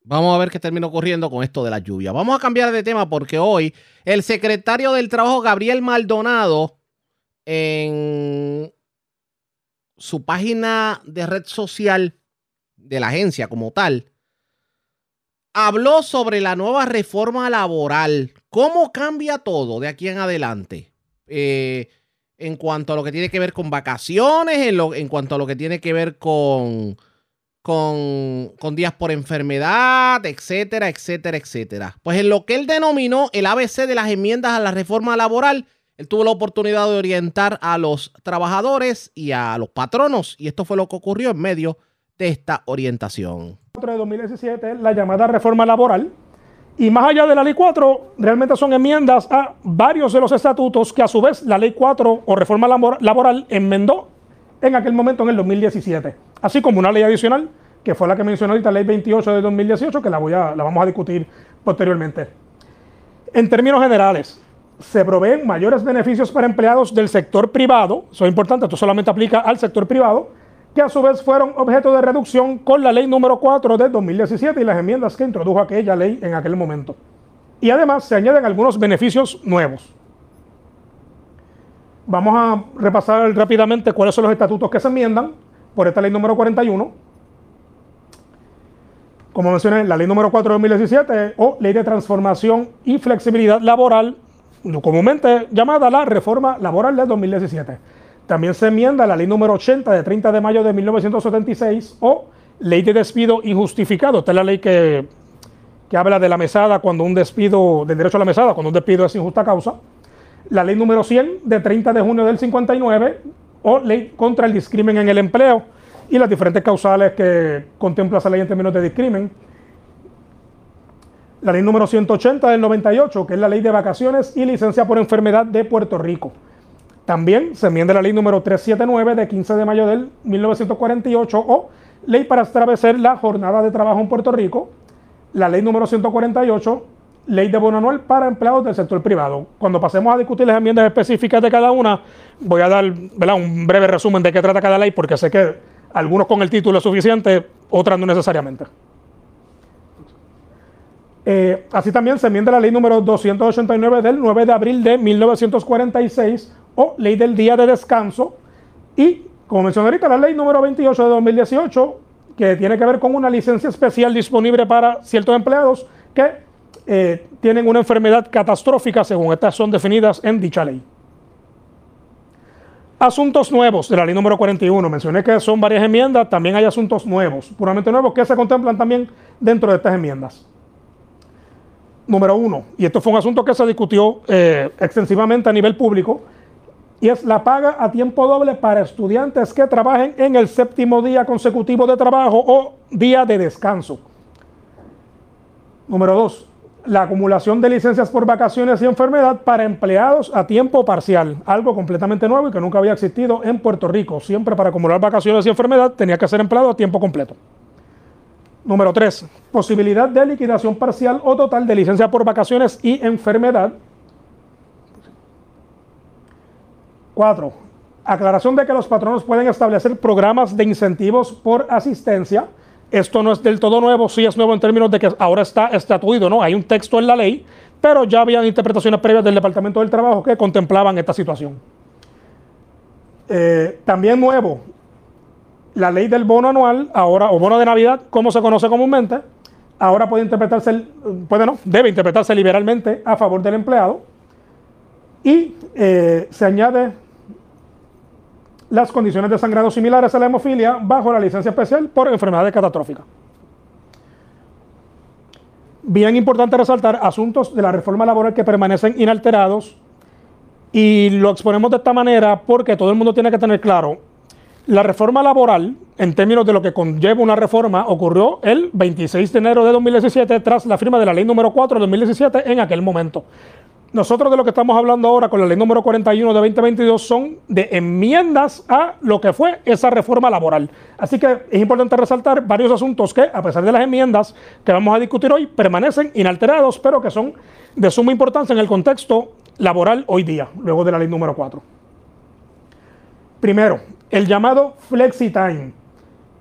Vamos a ver qué termina ocurriendo con esto de la lluvia. Vamos a cambiar de tema porque hoy el secretario del Trabajo, Gabriel Maldonado, en su página de red social de la agencia como tal, habló sobre la nueva reforma laboral. ¿Cómo cambia todo de aquí en adelante? Eh, en cuanto a lo que tiene que ver con vacaciones, en, en cuanto a lo que tiene que ver con con, días por enfermedad, etcétera, etcétera, etcétera. Pues en lo que él denominó el ABC de las enmiendas a la reforma laboral, él tuvo la oportunidad de orientar a los trabajadores y a los patronos, y esto fue lo que ocurrió en medio de esta orientación. de 2017, la llamada reforma laboral, y más allá de la ley 4, realmente son enmiendas a varios de los estatutos que a su vez la ley 4 o reforma laboral enmendó en aquel momento en el 2017. Así como una ley adicional, que fue la que mencionó ahorita, ley 28 de 2018, que la, voy a, la vamos a discutir posteriormente. En términos generales, se proveen mayores beneficios para empleados del sector privado, eso es importante, esto solamente aplica al sector privado, que a su vez fueron objeto de reducción con la ley número 4 de 2017 y las enmiendas que introdujo aquella ley en aquel momento. Y además se añaden algunos beneficios nuevos. Vamos a repasar rápidamente cuáles son los estatutos que se enmiendan por esta ley número 41. Como mencioné, la ley número 4 de 2017 o ley de transformación y flexibilidad laboral, comúnmente llamada la reforma laboral de 2017. También se enmienda la ley número 80 de 30 de mayo de 1976 o ley de despido injustificado. Esta es la ley que, que habla de la mesada cuando un despido, del derecho a la mesada, cuando un despido es injusta causa. La ley número 100 de 30 de junio del 59 o ley contra el discrimen en el empleo y las diferentes causales que contempla esa ley en términos de discrimen. La ley número 180 del 98, que es la ley de vacaciones y licencia por enfermedad de Puerto Rico. También se enmienda la ley número 379 de 15 de mayo del 1948 o ley para establecer la jornada de trabajo en Puerto Rico. La ley número 148, ley de bono anual para empleados del sector privado. Cuando pasemos a discutir las enmiendas específicas de cada una, voy a dar un breve resumen de qué trata cada ley porque sé que algunos con el título es suficiente, otras no necesariamente. Eh, así también se enmienda la ley número 289 del 9 de abril de 1946 o ley del día de descanso y, como mencioné ahorita, la ley número 28 de 2018 que tiene que ver con una licencia especial disponible para ciertos empleados que eh, tienen una enfermedad catastrófica según estas son definidas en dicha ley. Asuntos nuevos de la ley número 41. Mencioné que son varias enmiendas, también hay asuntos nuevos, puramente nuevos, que se contemplan también dentro de estas enmiendas. Número uno, y esto fue un asunto que se discutió eh, extensivamente a nivel público, y es la paga a tiempo doble para estudiantes que trabajen en el séptimo día consecutivo de trabajo o día de descanso. Número dos, la acumulación de licencias por vacaciones y enfermedad para empleados a tiempo parcial, algo completamente nuevo y que nunca había existido en Puerto Rico. Siempre para acumular vacaciones y enfermedad tenía que ser empleado a tiempo completo. Número 3. Posibilidad de liquidación parcial o total de licencia por vacaciones y enfermedad. 4. Aclaración de que los patronos pueden establecer programas de incentivos por asistencia esto no es del todo nuevo, sí es nuevo en términos de que ahora está estatuido, ¿no? Hay un texto en la ley, pero ya habían interpretaciones previas del Departamento del Trabajo que contemplaban esta situación. Eh, también nuevo, la ley del bono anual, ahora, o bono de Navidad, como se conoce comúnmente, ahora puede interpretarse, puede no, debe interpretarse liberalmente a favor del empleado. Y eh, se añade las condiciones de sangrado similares a la hemofilia bajo la licencia especial por enfermedades catastróficas. Bien importante resaltar asuntos de la reforma laboral que permanecen inalterados y lo exponemos de esta manera porque todo el mundo tiene que tener claro, la reforma laboral, en términos de lo que conlleva una reforma, ocurrió el 26 de enero de 2017 tras la firma de la ley número 4 de 2017 en aquel momento. Nosotros de lo que estamos hablando ahora con la ley número 41 de 2022 son de enmiendas a lo que fue esa reforma laboral. Así que es importante resaltar varios asuntos que, a pesar de las enmiendas que vamos a discutir hoy, permanecen inalterados, pero que son de suma importancia en el contexto laboral hoy día, luego de la ley número 4. Primero, el llamado flexi time,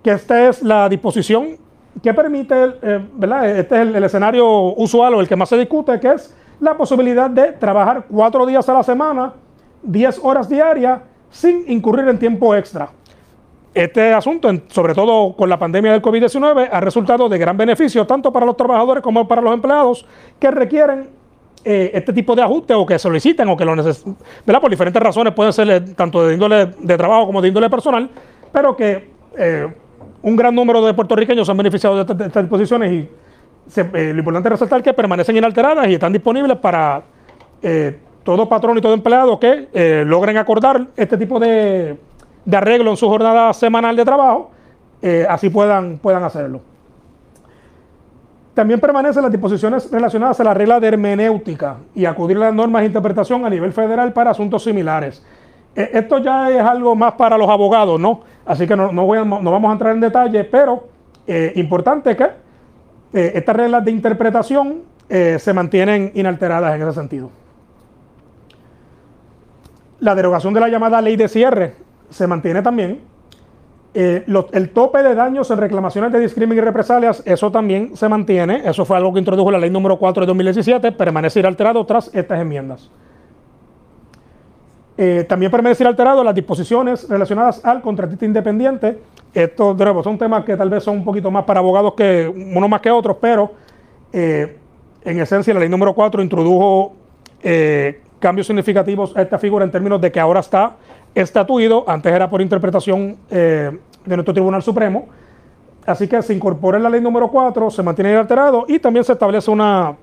que esta es la disposición que permite, eh, ¿verdad? Este es el escenario usual o el que más se discute, que es la posibilidad de trabajar cuatro días a la semana, 10 horas diarias, sin incurrir en tiempo extra. Este asunto, sobre todo con la pandemia del COVID-19, ha resultado de gran beneficio tanto para los trabajadores como para los empleados que requieren eh, este tipo de ajuste o que soliciten o que lo necesitan, Por diferentes razones, pueden ser eh, tanto de índole de trabajo como de índole personal, pero que eh, un gran número de puertorriqueños se han beneficiado de, estas disposiciones y eh, lo importante es resaltar que permanecen inalteradas y están disponibles para eh, todo patrón y todo empleado que eh, logren acordar este tipo de, arreglo en su jornada semanal de trabajo, así puedan, puedan hacerlo. También permanecen las disposiciones relacionadas a la regla de hermenéutica y acudir a las normas de interpretación a nivel federal para asuntos similares. esto ya es algo más para los abogados, ¿no? Así que no, no, no vamos a entrar en detalle, pero importante que eh, estas reglas de interpretación eh, se mantienen inalteradas en ese sentido. La derogación de la llamada ley de cierre se mantiene también. Eh, el tope de daños en reclamaciones de discriminación y represalias, eso también se mantiene. Eso fue algo que introdujo la ley número 4 de 2017, permanece inalterado tras estas enmiendas. también permanece alterado las disposiciones relacionadas al contratista independiente estos de son temas que tal vez son un poquito más para abogados que uno más que otros, pero eh, en esencia la ley número 4 introdujo eh, cambios significativos a esta figura en términos de que ahora está estatuido, antes era por interpretación eh, de nuestro Tribunal Supremo, así que se incorpora en la ley número 4, se mantiene inalterado y también se establece una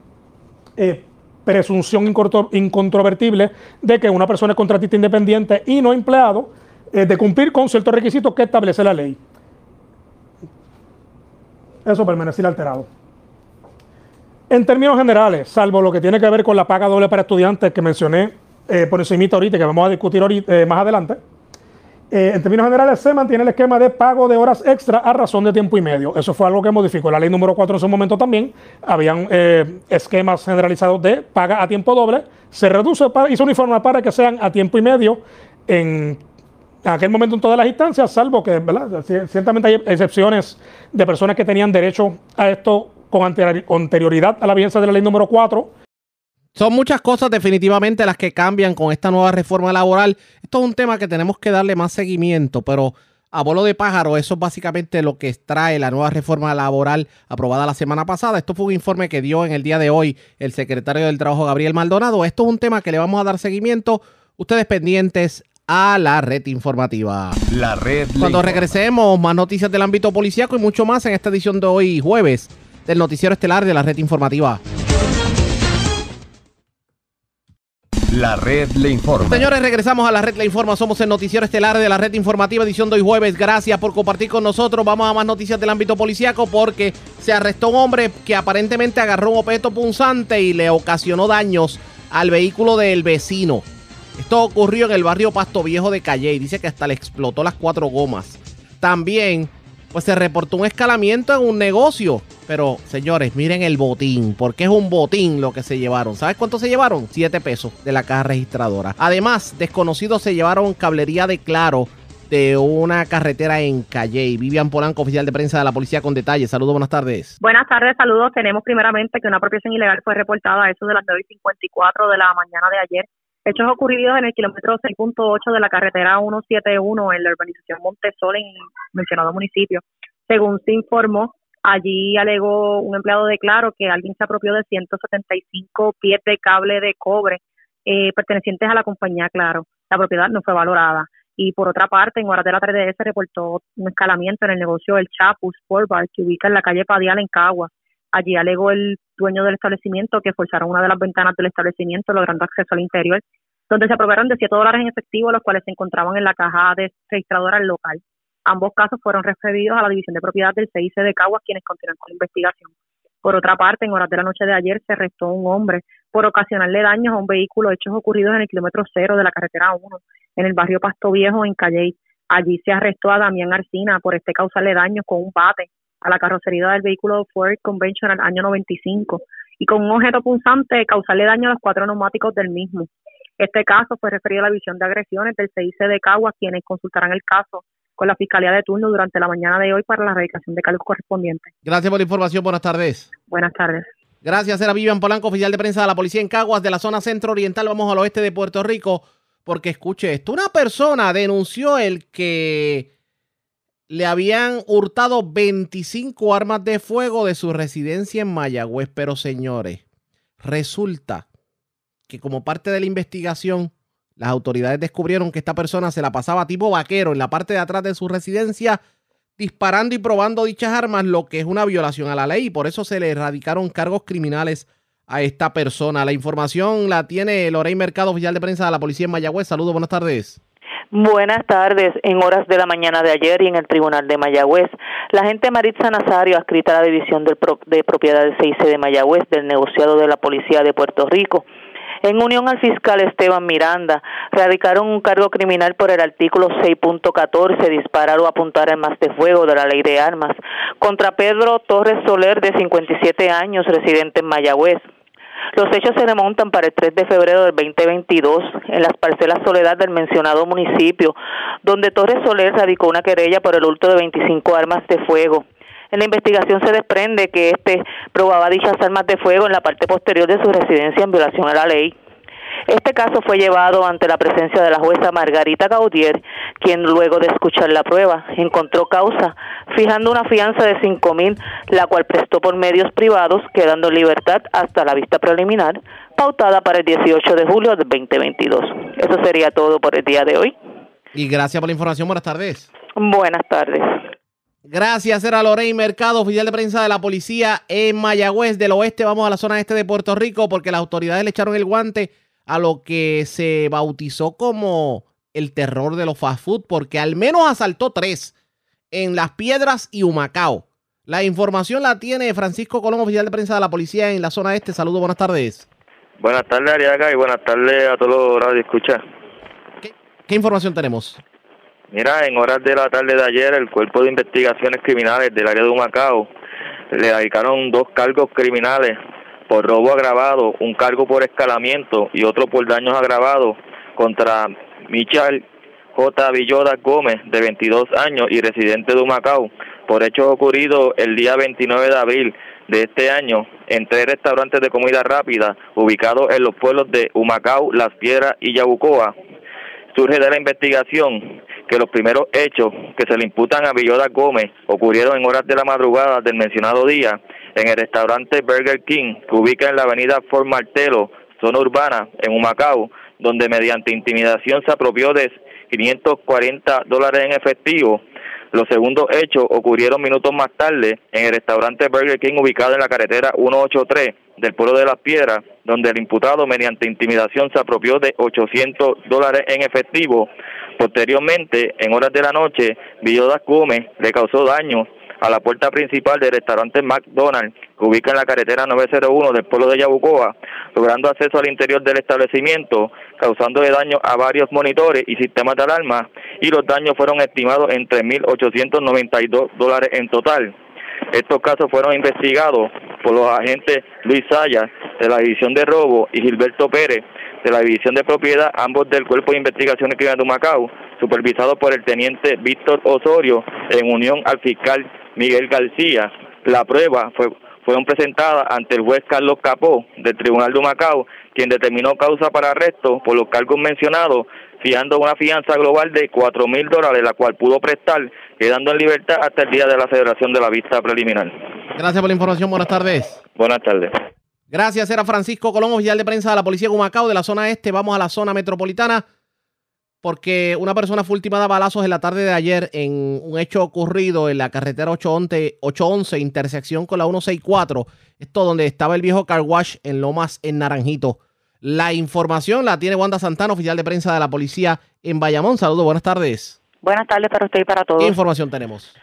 presunción incontrovertible de que una persona es contratista independiente y no empleado, eh, de cumplir con ciertos requisitos que establece la ley. Eso permanece inalterado. En términos generales, salvo lo que tiene que ver con la paga doble para estudiantes que mencioné eh, por encima ahorita, que vamos a discutir eh, más adelante, eh, en términos generales se mantiene el esquema de pago de horas extra a razón de tiempo y medio. Eso fue algo que modificó la ley número 4 en su momento también. Habían esquemas generalizados de paga a tiempo doble. Se reduce y se uniforma para que sean a tiempo y medio en aquel momento en todas las instancias, salvo que, ¿verdad? Ciertamente hay excepciones de personas que tenían derecho a esto con anterioridad a la vigencia de la ley número 4. Son muchas cosas definitivamente las que cambian con esta nueva reforma laboral. Esto es un tema que tenemos que darle más seguimiento, pero a bolo de pájaro, eso es básicamente lo que trae la nueva reforma laboral aprobada la semana pasada. Esto fue un informe que dio en el día de hoy el secretario del Trabajo, Gabriel Maldonado. Esto es un tema que le vamos a dar seguimiento. Ustedes pendientes a la red informativa. La red. Cuando regresemos, más noticias del ámbito policíaco y mucho más en esta edición de hoy, jueves del noticiero estelar de la red informativa. La red le informa. Señores, regresamos a la red le informa. Somos el noticiero estelar de la red informativa, edición de hoy jueves. Gracias por compartir con nosotros. Vamos a más noticias del ámbito policíaco porque se arrestó un hombre que aparentemente agarró un objeto punzante y le ocasionó daños al vehículo del vecino. Esto ocurrió en el barrio Pasto Viejo de Calle y dice que hasta le explotó las cuatro gomas. También pues se reportó un escalamiento en un negocio. Pero, señores, miren el botín, porque es un botín lo que se llevaron. ¿Sabes cuánto se llevaron? Siete pesos de la caja registradora. Además, desconocidos se llevaron cablería de claro de una carretera en Calle. Vivian Polanco, oficial de prensa de la policía con detalles. Saludos, buenas tardes. Buenas tardes, saludos. Tenemos primeramente que una apropiación ilegal fue reportada a eso de las 9.54 de la mañana de ayer. Hechos ocurridos en el kilómetro 6.8 de la carretera 171 en la urbanización Montesol en el mencionado municipio. Según se informó, allí alegó un empleado de Claro que alguien se apropió de 175 pies de cable de cobre eh, pertenecientes a la compañía Claro. La propiedad no fue valorada. Y por otra parte, en horas de la tarde se reportó un escalamiento en el negocio del Chapus Sport Bar, que ubica en la calle Padial en Cagua. Allí alegó el dueño del establecimiento que forzaron una de las ventanas del establecimiento, logrando acceso al interior, donde se aprobaron de 7 dólares en efectivo, los cuales se encontraban en la caja de registradora local. Ambos casos fueron referidos a la División de Propiedad del CIC de Caguas, quienes continúan con la investigación. Por otra parte, en horas de la noche de ayer se arrestó un hombre por ocasionarle daños a un vehículo hechos ocurridos en el kilómetro cero de la carretera 1, en el barrio Pasto Viejo, en Calley. Allí se arrestó a Damián Arcina por este causarle daños con un bate a la carrocería del vehículo Ford Conventional año 95 y con un objeto punzante causarle daño a los cuatro neumáticos del mismo. Este caso fue referido a la División de Agresiones del CIC de Caguas, quienes consultarán el caso con la Fiscalía de turno durante la mañana de hoy para la erradicación de cargos correspondientes. Gracias por la información. Buenas tardes. Buenas tardes. Gracias, era Vivian Polanco, oficial de prensa de la Policía en Caguas, de la zona centro-oriental. Vamos al oeste de Puerto Rico, porque escuche esto. Una persona denunció el que le habían hurtado 25 armas de fuego de su residencia en Mayagüez. Pero señores, resulta que como parte de la investigación, las autoridades descubrieron que esta persona se la pasaba tipo vaquero en la parte de atrás de su residencia disparando y probando dichas armas, lo que es una violación a la ley y por eso se le erradicaron cargos criminales a esta persona. La información la tiene Lorey Mercado, oficial de prensa de la policía en Mayagüez. Saludos, buenas tardes. Buenas tardes. En horas de la mañana de ayer y en el Tribunal de Mayagüez, la agente Maritza Nazario, adscrita a la División de, de Propiedades 6 de Mayagüez del negociado de la Policía de Puerto Rico, en unión al fiscal Esteban Miranda, radicaron un cargo criminal por el artículo 6.14, disparar o apuntar armas de fuego de la ley de armas, contra Pedro Torres Soler, de 57 años, residente en Mayagüez. Los hechos se remontan para el 3 de febrero del 2022 en las parcelas Soledad del mencionado municipio, donde Torres Soler radicó una querella por el hurto de 25 armas de fuego. En la investigación se desprende que este probaba dichas armas de fuego en la parte posterior de su residencia en violación a la ley. Este caso fue llevado ante la presencia de la jueza Margarita Gaudier, quien luego de escuchar la prueba encontró causa, fijando una fianza de cinco mil, la cual prestó por medios privados, quedando en libertad hasta la vista preliminar, pautada para el 18 de julio del 2022. Eso sería todo por el día de hoy. Y gracias por la información. Buenas tardes. Buenas tardes. Gracias, era Lorraine Mercado, oficial de prensa de la policía en Mayagüez del Oeste. Vamos a la zona este de Puerto Rico porque las autoridades le echaron el guante a lo que se bautizó como el terror de los fast food, porque al menos asaltó tres en Las Piedras y Humacao. La información la tiene Francisco Colón, oficial de prensa de la policía en la zona este. Saludos, buenas tardes. Buenas tardes, Ariaga, y buenas tardes a todos los radio escucha. ¿Qué información tenemos? Mira, en horas de la tarde de ayer, el Cuerpo de Investigaciones Criminales del área de Humacao le dedicaron dos cargos criminales por robo agravado, un cargo por escalamiento y otro por daños agravados contra Michal J. Villoda Gómez, de 22 años y residente de Humacao, por hechos ocurridos el día 29 de abril de este año en tres restaurantes de comida rápida ubicados en los pueblos de Humacao, Las Piedras y Yabucoa. Surge de la investigación que los primeros hechos que se le imputan a Villoda Gómez ocurrieron en horas de la madrugada del mencionado día en el restaurante Burger King que ubica en la avenida Fort Martelo, zona urbana, en Humacao, donde mediante intimidación se apropió de 540 dólares en efectivo. Los segundos hechos ocurrieron minutos más tarde en el restaurante Burger King ubicado en la carretera 183 del pueblo de Las Piedras, donde el imputado mediante intimidación se apropió de 800 dólares en efectivo. Posteriormente, en horas de la noche, Villodas Gómez le causó daño a la puerta principal del restaurante McDonald's, que ubica en la carretera 901 del pueblo de Yabucoa, logrando acceso al interior del establecimiento, causándole daño a varios monitores y sistemas de alarma, y los daños fueron estimados en 3.892 dólares en total. Estos casos fueron investigados por los agentes Luis Sayas de la División de Robo y Gilberto Pérez de la División de Propiedad, ambos del Cuerpo de Investigaciones Criminales de Macao, supervisados por el teniente Víctor Osorio en unión al fiscal Miguel García. La prueba fue fueron presentadas ante el juez Carlos Capó del Tribunal de Macao, quien determinó causa para arresto por los cargos mencionados, fiando una fianza global de cuatro mil dólares, la cual pudo prestar, quedando en libertad hasta el día de la celebración de la vista preliminar. Gracias por la información. Buenas tardes. Buenas tardes. Gracias, era Francisco Colón, oficial de prensa de la Policía de Humacao, de la zona este. Vamos a la zona metropolitana porque una persona fue ultimada a balazos en la tarde de ayer en un hecho ocurrido en la carretera 811, 811 intersección con la 164. Esto donde estaba el viejo car wash en Lomas, en Naranjito. La información la tiene Wanda Santana, oficial de prensa de la policía en Bayamón. Saludos, buenas tardes. Buenas tardes para usted y para todos. ¿Qué información tenemos?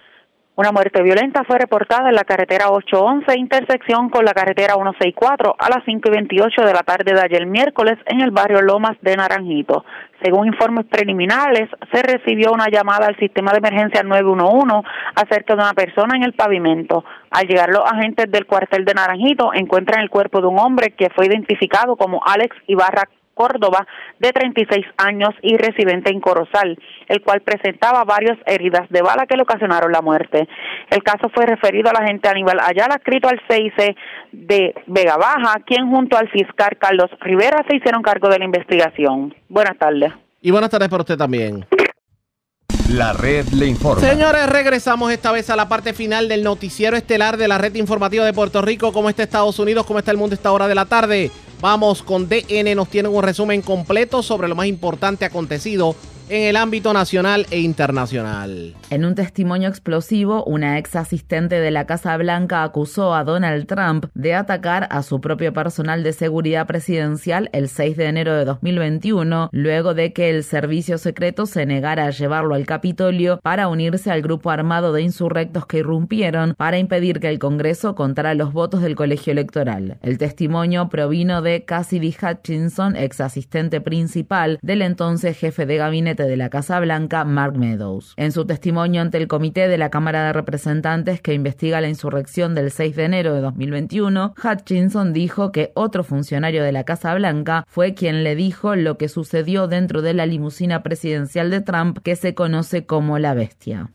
Una muerte violenta fue reportada en la carretera 811, intersección con la carretera 164, a las 5 y 28 de la tarde de ayer miércoles en el barrio Lomas de Naranjito. Según informes preliminares, se recibió una llamada al sistema de emergencia 911 acerca de una persona en el pavimento. Al llegar los agentes del cuartel de Naranjito encuentran el cuerpo de un hombre que fue identificado como Alex Ibarra Córdoba, de 36 años y residente en Corozal, el cual presentaba varias heridas de bala que le ocasionaron la muerte. El caso fue referido a la agente Aníbal Ayala, escrito al 6 de Vega Baja, quien junto al fiscal Carlos Rivera se hicieron cargo de la investigación. Buenas tardes. Y buenas tardes para usted también. La red le informa. Señores, regresamos esta vez a la parte final del noticiero estelar de la red informativa de Puerto Rico. ¿Cómo está Estados Unidos? ¿Cómo está el mundo a esta hora de la tarde? Vamos con DN, nos tienen un resumen completo sobre lo más importante acontecido en el ámbito nacional e internacional. En un testimonio explosivo, una ex asistente de la Casa Blanca acusó a Donald Trump de atacar a su propio personal de seguridad presidencial el 6 de enero de 2021, luego de que el servicio secreto se negara a llevarlo al Capitolio para unirse al grupo armado de insurrectos que irrumpieron para impedir que el Congreso contara los votos del colegio electoral. El testimonio provino de Cassidy Hutchinson, ex asistente principal del entonces jefe de gabinete de la Casa Blanca, Mark Meadows. En su testimonio ante el comité de la Cámara de Representantes que investiga la insurrección del 6 de enero de 2021, Hutchinson dijo que otro funcionario de la Casa Blanca fue quien le dijo lo que sucedió dentro de la limusina presidencial de Trump que se conoce como la bestia.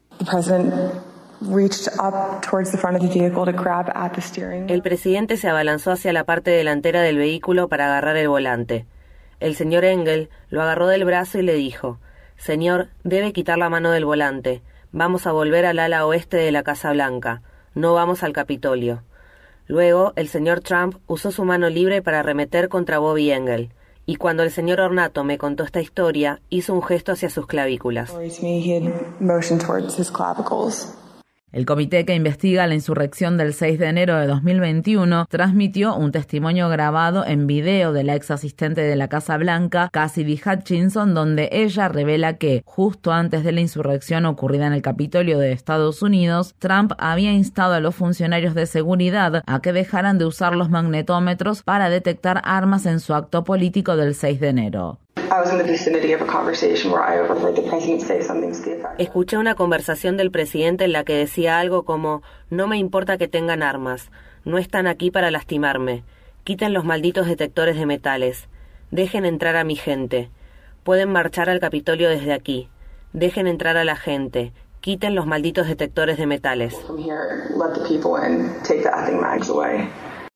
El presidente se abalanzó hacia la parte delantera del vehículo para agarrar el volante. El señor Engel lo agarró del brazo y le dijo Señor, debe quitar la mano del volante. Vamos a volver al ala oeste de la Casa Blanca. No vamos al Capitolio. Luego, el señor Trump usó su mano libre para arremeter contra Bobby Engel. y cuando el señor Ornato me contó esta historia, hizo un gesto hacia sus clavículas. El comité que investiga la insurrección del 6 de enero de 2021 transmitió un testimonio grabado en video de la ex asistente de la Casa Blanca, Cassidy Hutchinson, donde ella revela que, justo antes de la insurrección ocurrida en el Capitolio de Estados Unidos, Trump había instado a los funcionarios de seguridad a que dejaran de usar los magnetómetros para detectar armas en su acto político del 6 de enero. Escuché una conversación del presidente en la que decía algo como no me importa que tengan armas, no están aquí para lastimarme, quiten los malditos detectores de metales, dejen entrar a mi gente, pueden marchar al Capitolio desde aquí, dejen entrar a la gente, quiten los malditos detectores de metales.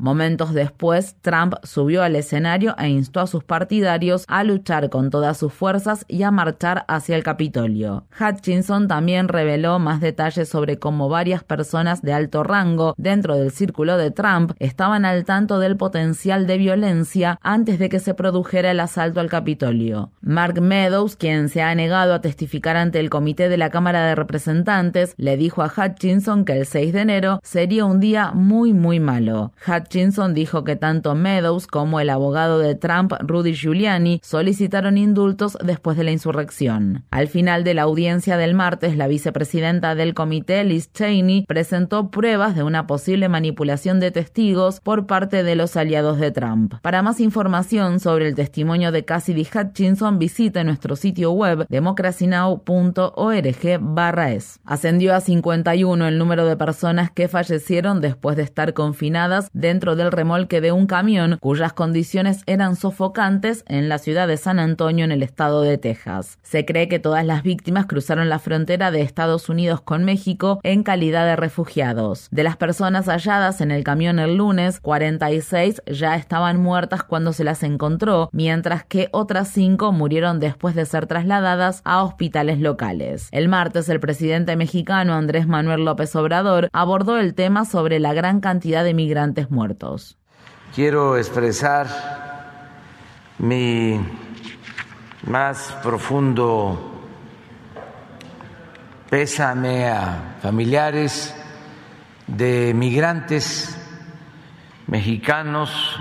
Momentos después, Trump subió al escenario e instó a sus partidarios a luchar con todas sus fuerzas y a marchar hacia el Capitolio. Hutchinson también reveló más detalles sobre cómo varias personas de alto rango dentro del círculo de Trump estaban al tanto del potencial de violencia antes de que se produjera el asalto al Capitolio. Mark Meadows, quien se ha negado a testificar ante el comité de la Cámara de Representantes, le dijo a Hutchinson que el 6 de enero sería un día muy muy malo. Hutchinson dijo que tanto Meadows como el abogado de Trump, Rudy Giuliani, solicitaron indultos después de la insurrección. Al final de la audiencia del martes, la vicepresidenta del comité, Liz Cheney, presentó pruebas de una posible manipulación de testigos por parte de los aliados de Trump. Para más información sobre el testimonio de Cassidy Hutchinson, visite nuestro sitio web democracynow.org/es. Ascendió a 51 el número de personas que fallecieron después de estar confinadas dentro del remolque de un camión cuyas condiciones eran sofocantes en la ciudad de San Antonio en el estado de Texas. Se cree que todas las víctimas cruzaron la frontera de Estados Unidos con México en calidad de refugiados. De las personas halladas en el camión el lunes, 46 ya estaban muertas cuando se las encontró, mientras que otras 5 murieron después de ser trasladadas a hospitales locales. El martes, el presidente mexicano Andrés Manuel López Obrador abordó el tema sobre la gran cantidad de migrantes muertos. Quiero expresar mi más profundo pésame a familiares de migrantes mexicanos,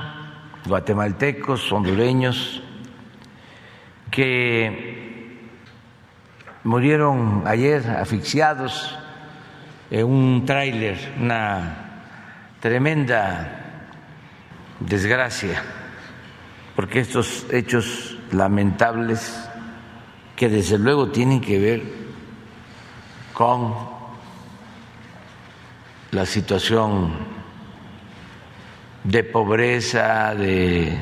guatemaltecos, hondureños, que murieron ayer asfixiados en un tráiler, una tremenda desgracia, porque estos hechos lamentables, que desde luego tienen que ver con la situación de pobreza, de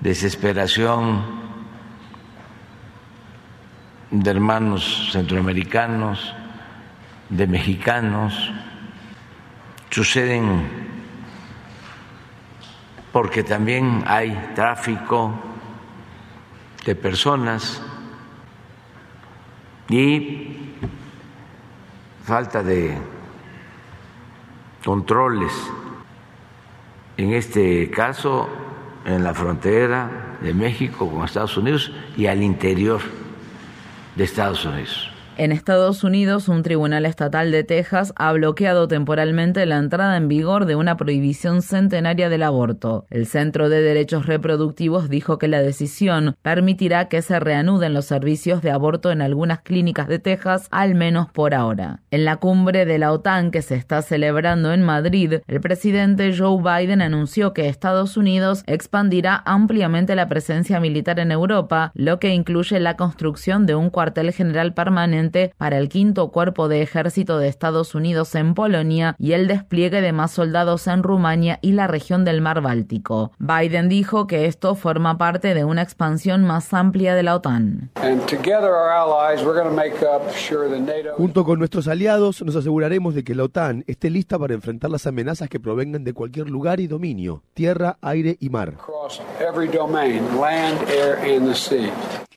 desesperación de hermanos centroamericanos, de mexicanos, suceden porque también hay tráfico de personas y falta de controles, en este caso en la frontera de México con Estados Unidos y al interior de Estados Unidos. En Estados Unidos, un tribunal estatal de Texas ha bloqueado temporalmente la entrada en vigor de una prohibición centenaria del aborto. El Centro de Derechos Reproductivos dijo que la decisión permitirá que se reanuden los servicios de aborto en algunas clínicas de Texas, al menos por ahora. En la cumbre de la OTAN que se está celebrando en Madrid, el presidente Joe Biden anunció que Estados Unidos expandirá ampliamente la presencia militar en Europa, lo que incluye la construcción de un cuartel general permanente para el quinto cuerpo de ejército de Estados Unidos en Polonia y el despliegue de más soldados en Rumania y la región del mar Báltico. Biden dijo que esto forma parte de una expansión más amplia de la OTAN. Junto con nuestros aliados nos aseguraremos de que la OTAN esté lista para enfrentar las amenazas que provengan de cualquier lugar y dominio, tierra, aire y mar.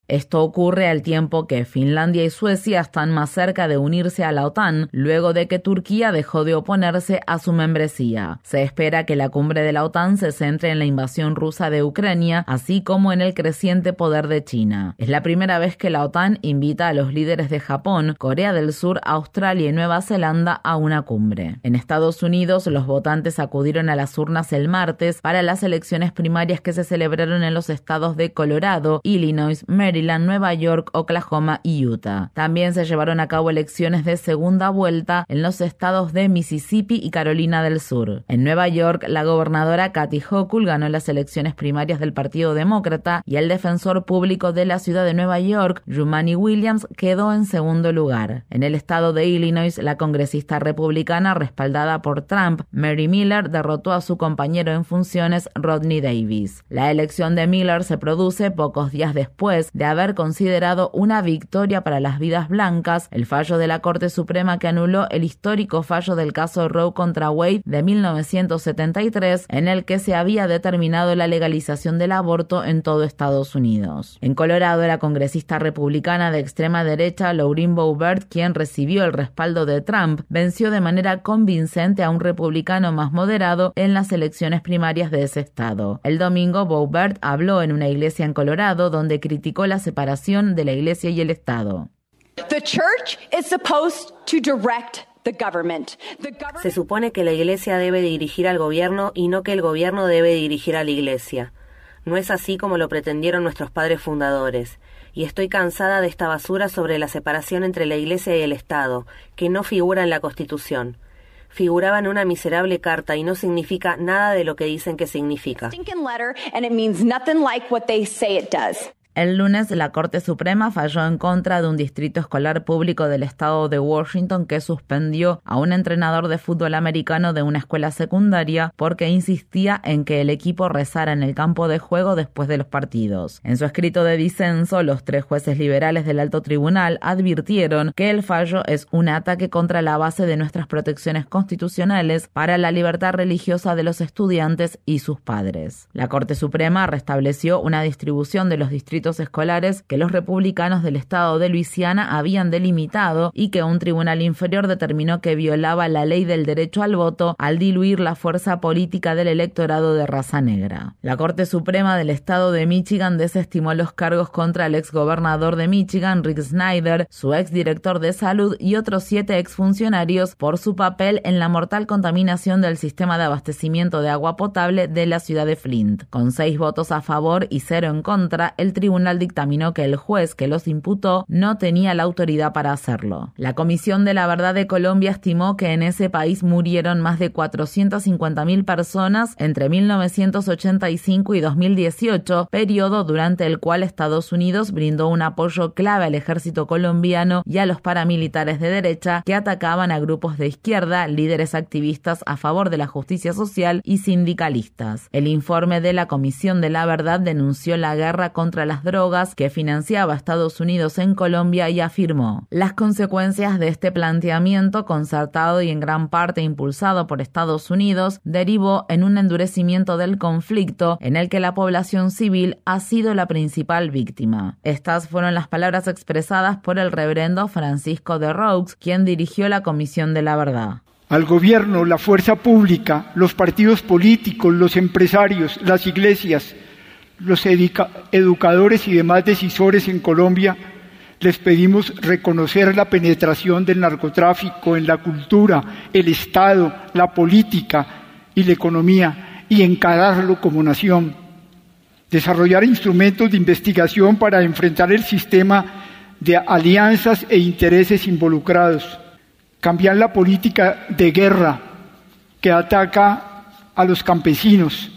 Esto ocurre al tiempo que Finlandia y Suecia están más cerca de unirse a la OTAN luego de que Turquía dejó de oponerse a su membresía. Se espera que la cumbre de la OTAN se centre en la invasión rusa de Ucrania, así como en el creciente poder de China. Es la primera vez que la OTAN invita a los líderes de Japón, Corea del Sur, Australia y Nueva Zelanda a una cumbre. En Estados Unidos, los votantes acudieron a las urnas el martes para las elecciones primarias que se celebraron en los estados de Colorado, Illinois, Maryland, Nueva York, Oklahoma y Utah. También se llevaron a cabo elecciones de segunda vuelta en los estados de Mississippi y Carolina del Sur. En Nueva York, la gobernadora Kathy Hochul ganó las elecciones primarias del Partido Demócrata y el defensor público de la ciudad de Nueva York, Rumani Williams, quedó en segundo lugar. En el estado de Illinois, la congresista republicana respaldada por Trump, Mary Miller, derrotó a su compañero en funciones, Rodney Davis. La elección de Miller se produce pocos días después de haber considerado una victoria para las vidas blancas el fallo de la Corte Suprema que anuló el histórico fallo del caso Roe contra Wade de 1973 en el que se había determinado la legalización del aborto en todo Estados Unidos. En Colorado, la congresista republicana de extrema derecha Laureen Boebert, quien recibió el respaldo de Trump, venció de manera convincente a un republicano más moderado en las elecciones primarias de ese estado. El domingo, Boebert habló en una iglesia en Colorado donde criticó la separación de la iglesia y el Estado. Se supone que la iglesia debe dirigir al gobierno y no que el gobierno debe dirigir a la iglesia. No es así como lo pretendieron nuestros padres fundadores. Y estoy cansada de esta basura sobre la separación entre la iglesia y el Estado, que no figura en la Constitución figuraba en una miserable carta y no significa nada de lo que dicen que significa. El lunes, la Corte Suprema falló en contra de un distrito escolar público del estado de Washington que suspendió a un entrenador de fútbol americano de una escuela secundaria porque insistía en que el equipo rezara en el campo de juego después de los partidos. En su escrito de disenso, los tres jueces liberales del alto tribunal advirtieron que el fallo es un ataque contra la base de nuestras protecciones constitucionales para la libertad religiosa de los estudiantes y sus padres. La Corte Suprema restableció una distribución de los distritos escolares que los republicanos del estado de Luisiana habían delimitado y que un tribunal inferior determinó que violaba la ley del derecho al voto al diluir la fuerza política del electorado de raza negra. La Corte Suprema del estado de Michigan desestimó los cargos contra el exgobernador de Michigan, Rick Snyder, su exdirector de salud y otros siete exfuncionarios por su papel en la mortal contaminación del sistema de abastecimiento de agua potable de la ciudad de Flint. Con seis votos a favor y cero en contra, el tribunal dictaminó que el juez que los imputó no tenía la autoridad para hacerlo. La Comisión de la Verdad de Colombia estimó que en ese país murieron más de 450.000 personas entre 1985 y 2018, periodo durante el cual Estados Unidos brindó un apoyo clave al ejército colombiano y a los paramilitares de derecha que atacaban a grupos de izquierda, líderes activistas a favor de la justicia social y sindicalistas. El informe de la Comisión de la Verdad denunció la guerra contra las drogas que financiaba Estados Unidos en Colombia y afirmó, las consecuencias de este planteamiento concertado y en gran parte impulsado por Estados Unidos derivó en un endurecimiento del conflicto en el que la población civil ha sido la principal víctima. Estas fueron las palabras expresadas por el reverendo Francisco de Roux, quien dirigió la Comisión de la Verdad al gobierno, la fuerza pública, los partidos políticos, los empresarios, las iglesias, los educadores y demás decisores en Colombia, les pedimos reconocer la penetración del narcotráfico en la cultura, el Estado, la política y la economía y encararlo como nación. Desarrollar instrumentos de investigación para enfrentar el sistema de alianzas e intereses involucrados. Cambiar la política de guerra que ataca a los campesinos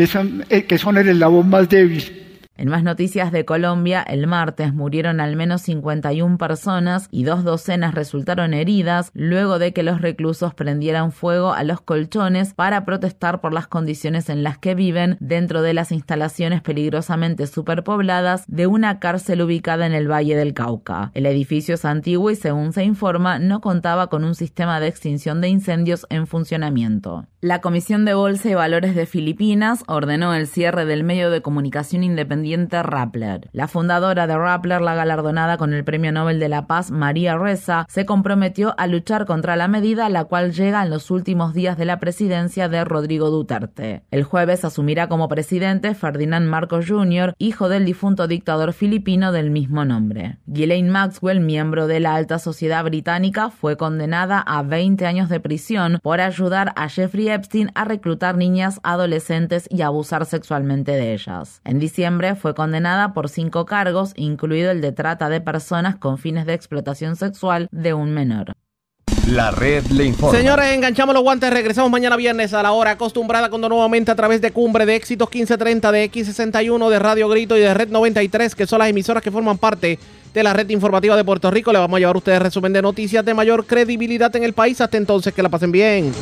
que son, eh, que son el eslabón más débil. En más noticias de Colombia, el martes murieron al menos 51 personas y dos docenas resultaron heridas luego de que los reclusos prendieran fuego a los colchones para protestar por las condiciones en las que viven dentro de las instalaciones peligrosamente superpobladas de una cárcel ubicada en el Valle del Cauca. El edificio es antiguo y según se informa no contaba con un sistema de extinción de incendios en funcionamiento. La Comisión de Bolsa y Valores de Filipinas ordenó el cierre del medio de comunicación independiente Rappler. La fundadora de Rappler, la galardonada con el Premio Nobel de la Paz, María Reza, se comprometió a luchar contra la medida, la cual llega en los últimos días de la presidencia de Rodrigo Duterte. El jueves asumirá como presidente Ferdinand Marcos Jr., hijo del difunto dictador filipino del mismo nombre. Ghislaine Maxwell, miembro de la alta sociedad británica, fue condenada a 20 años de prisión por ayudar a Jeffrey Epstein a reclutar niñas, adolescentes y abusar sexualmente de ellas. En diciembre fue condenada por cinco cargos, incluido el de trata de personas con fines de explotación sexual de un menor. La red le informa. Señores, enganchamos los guantes. Regresamos mañana viernes a la hora acostumbrada cuando nuevamente a través de Cumbre de Éxitos 1530 de X61 de Radio Grito y de Red 93, que son las emisoras que forman parte de la red informativa de Puerto Rico. Le vamos a llevar a ustedes resumen de noticias de mayor credibilidad en el país. Hasta entonces, que la pasen bien.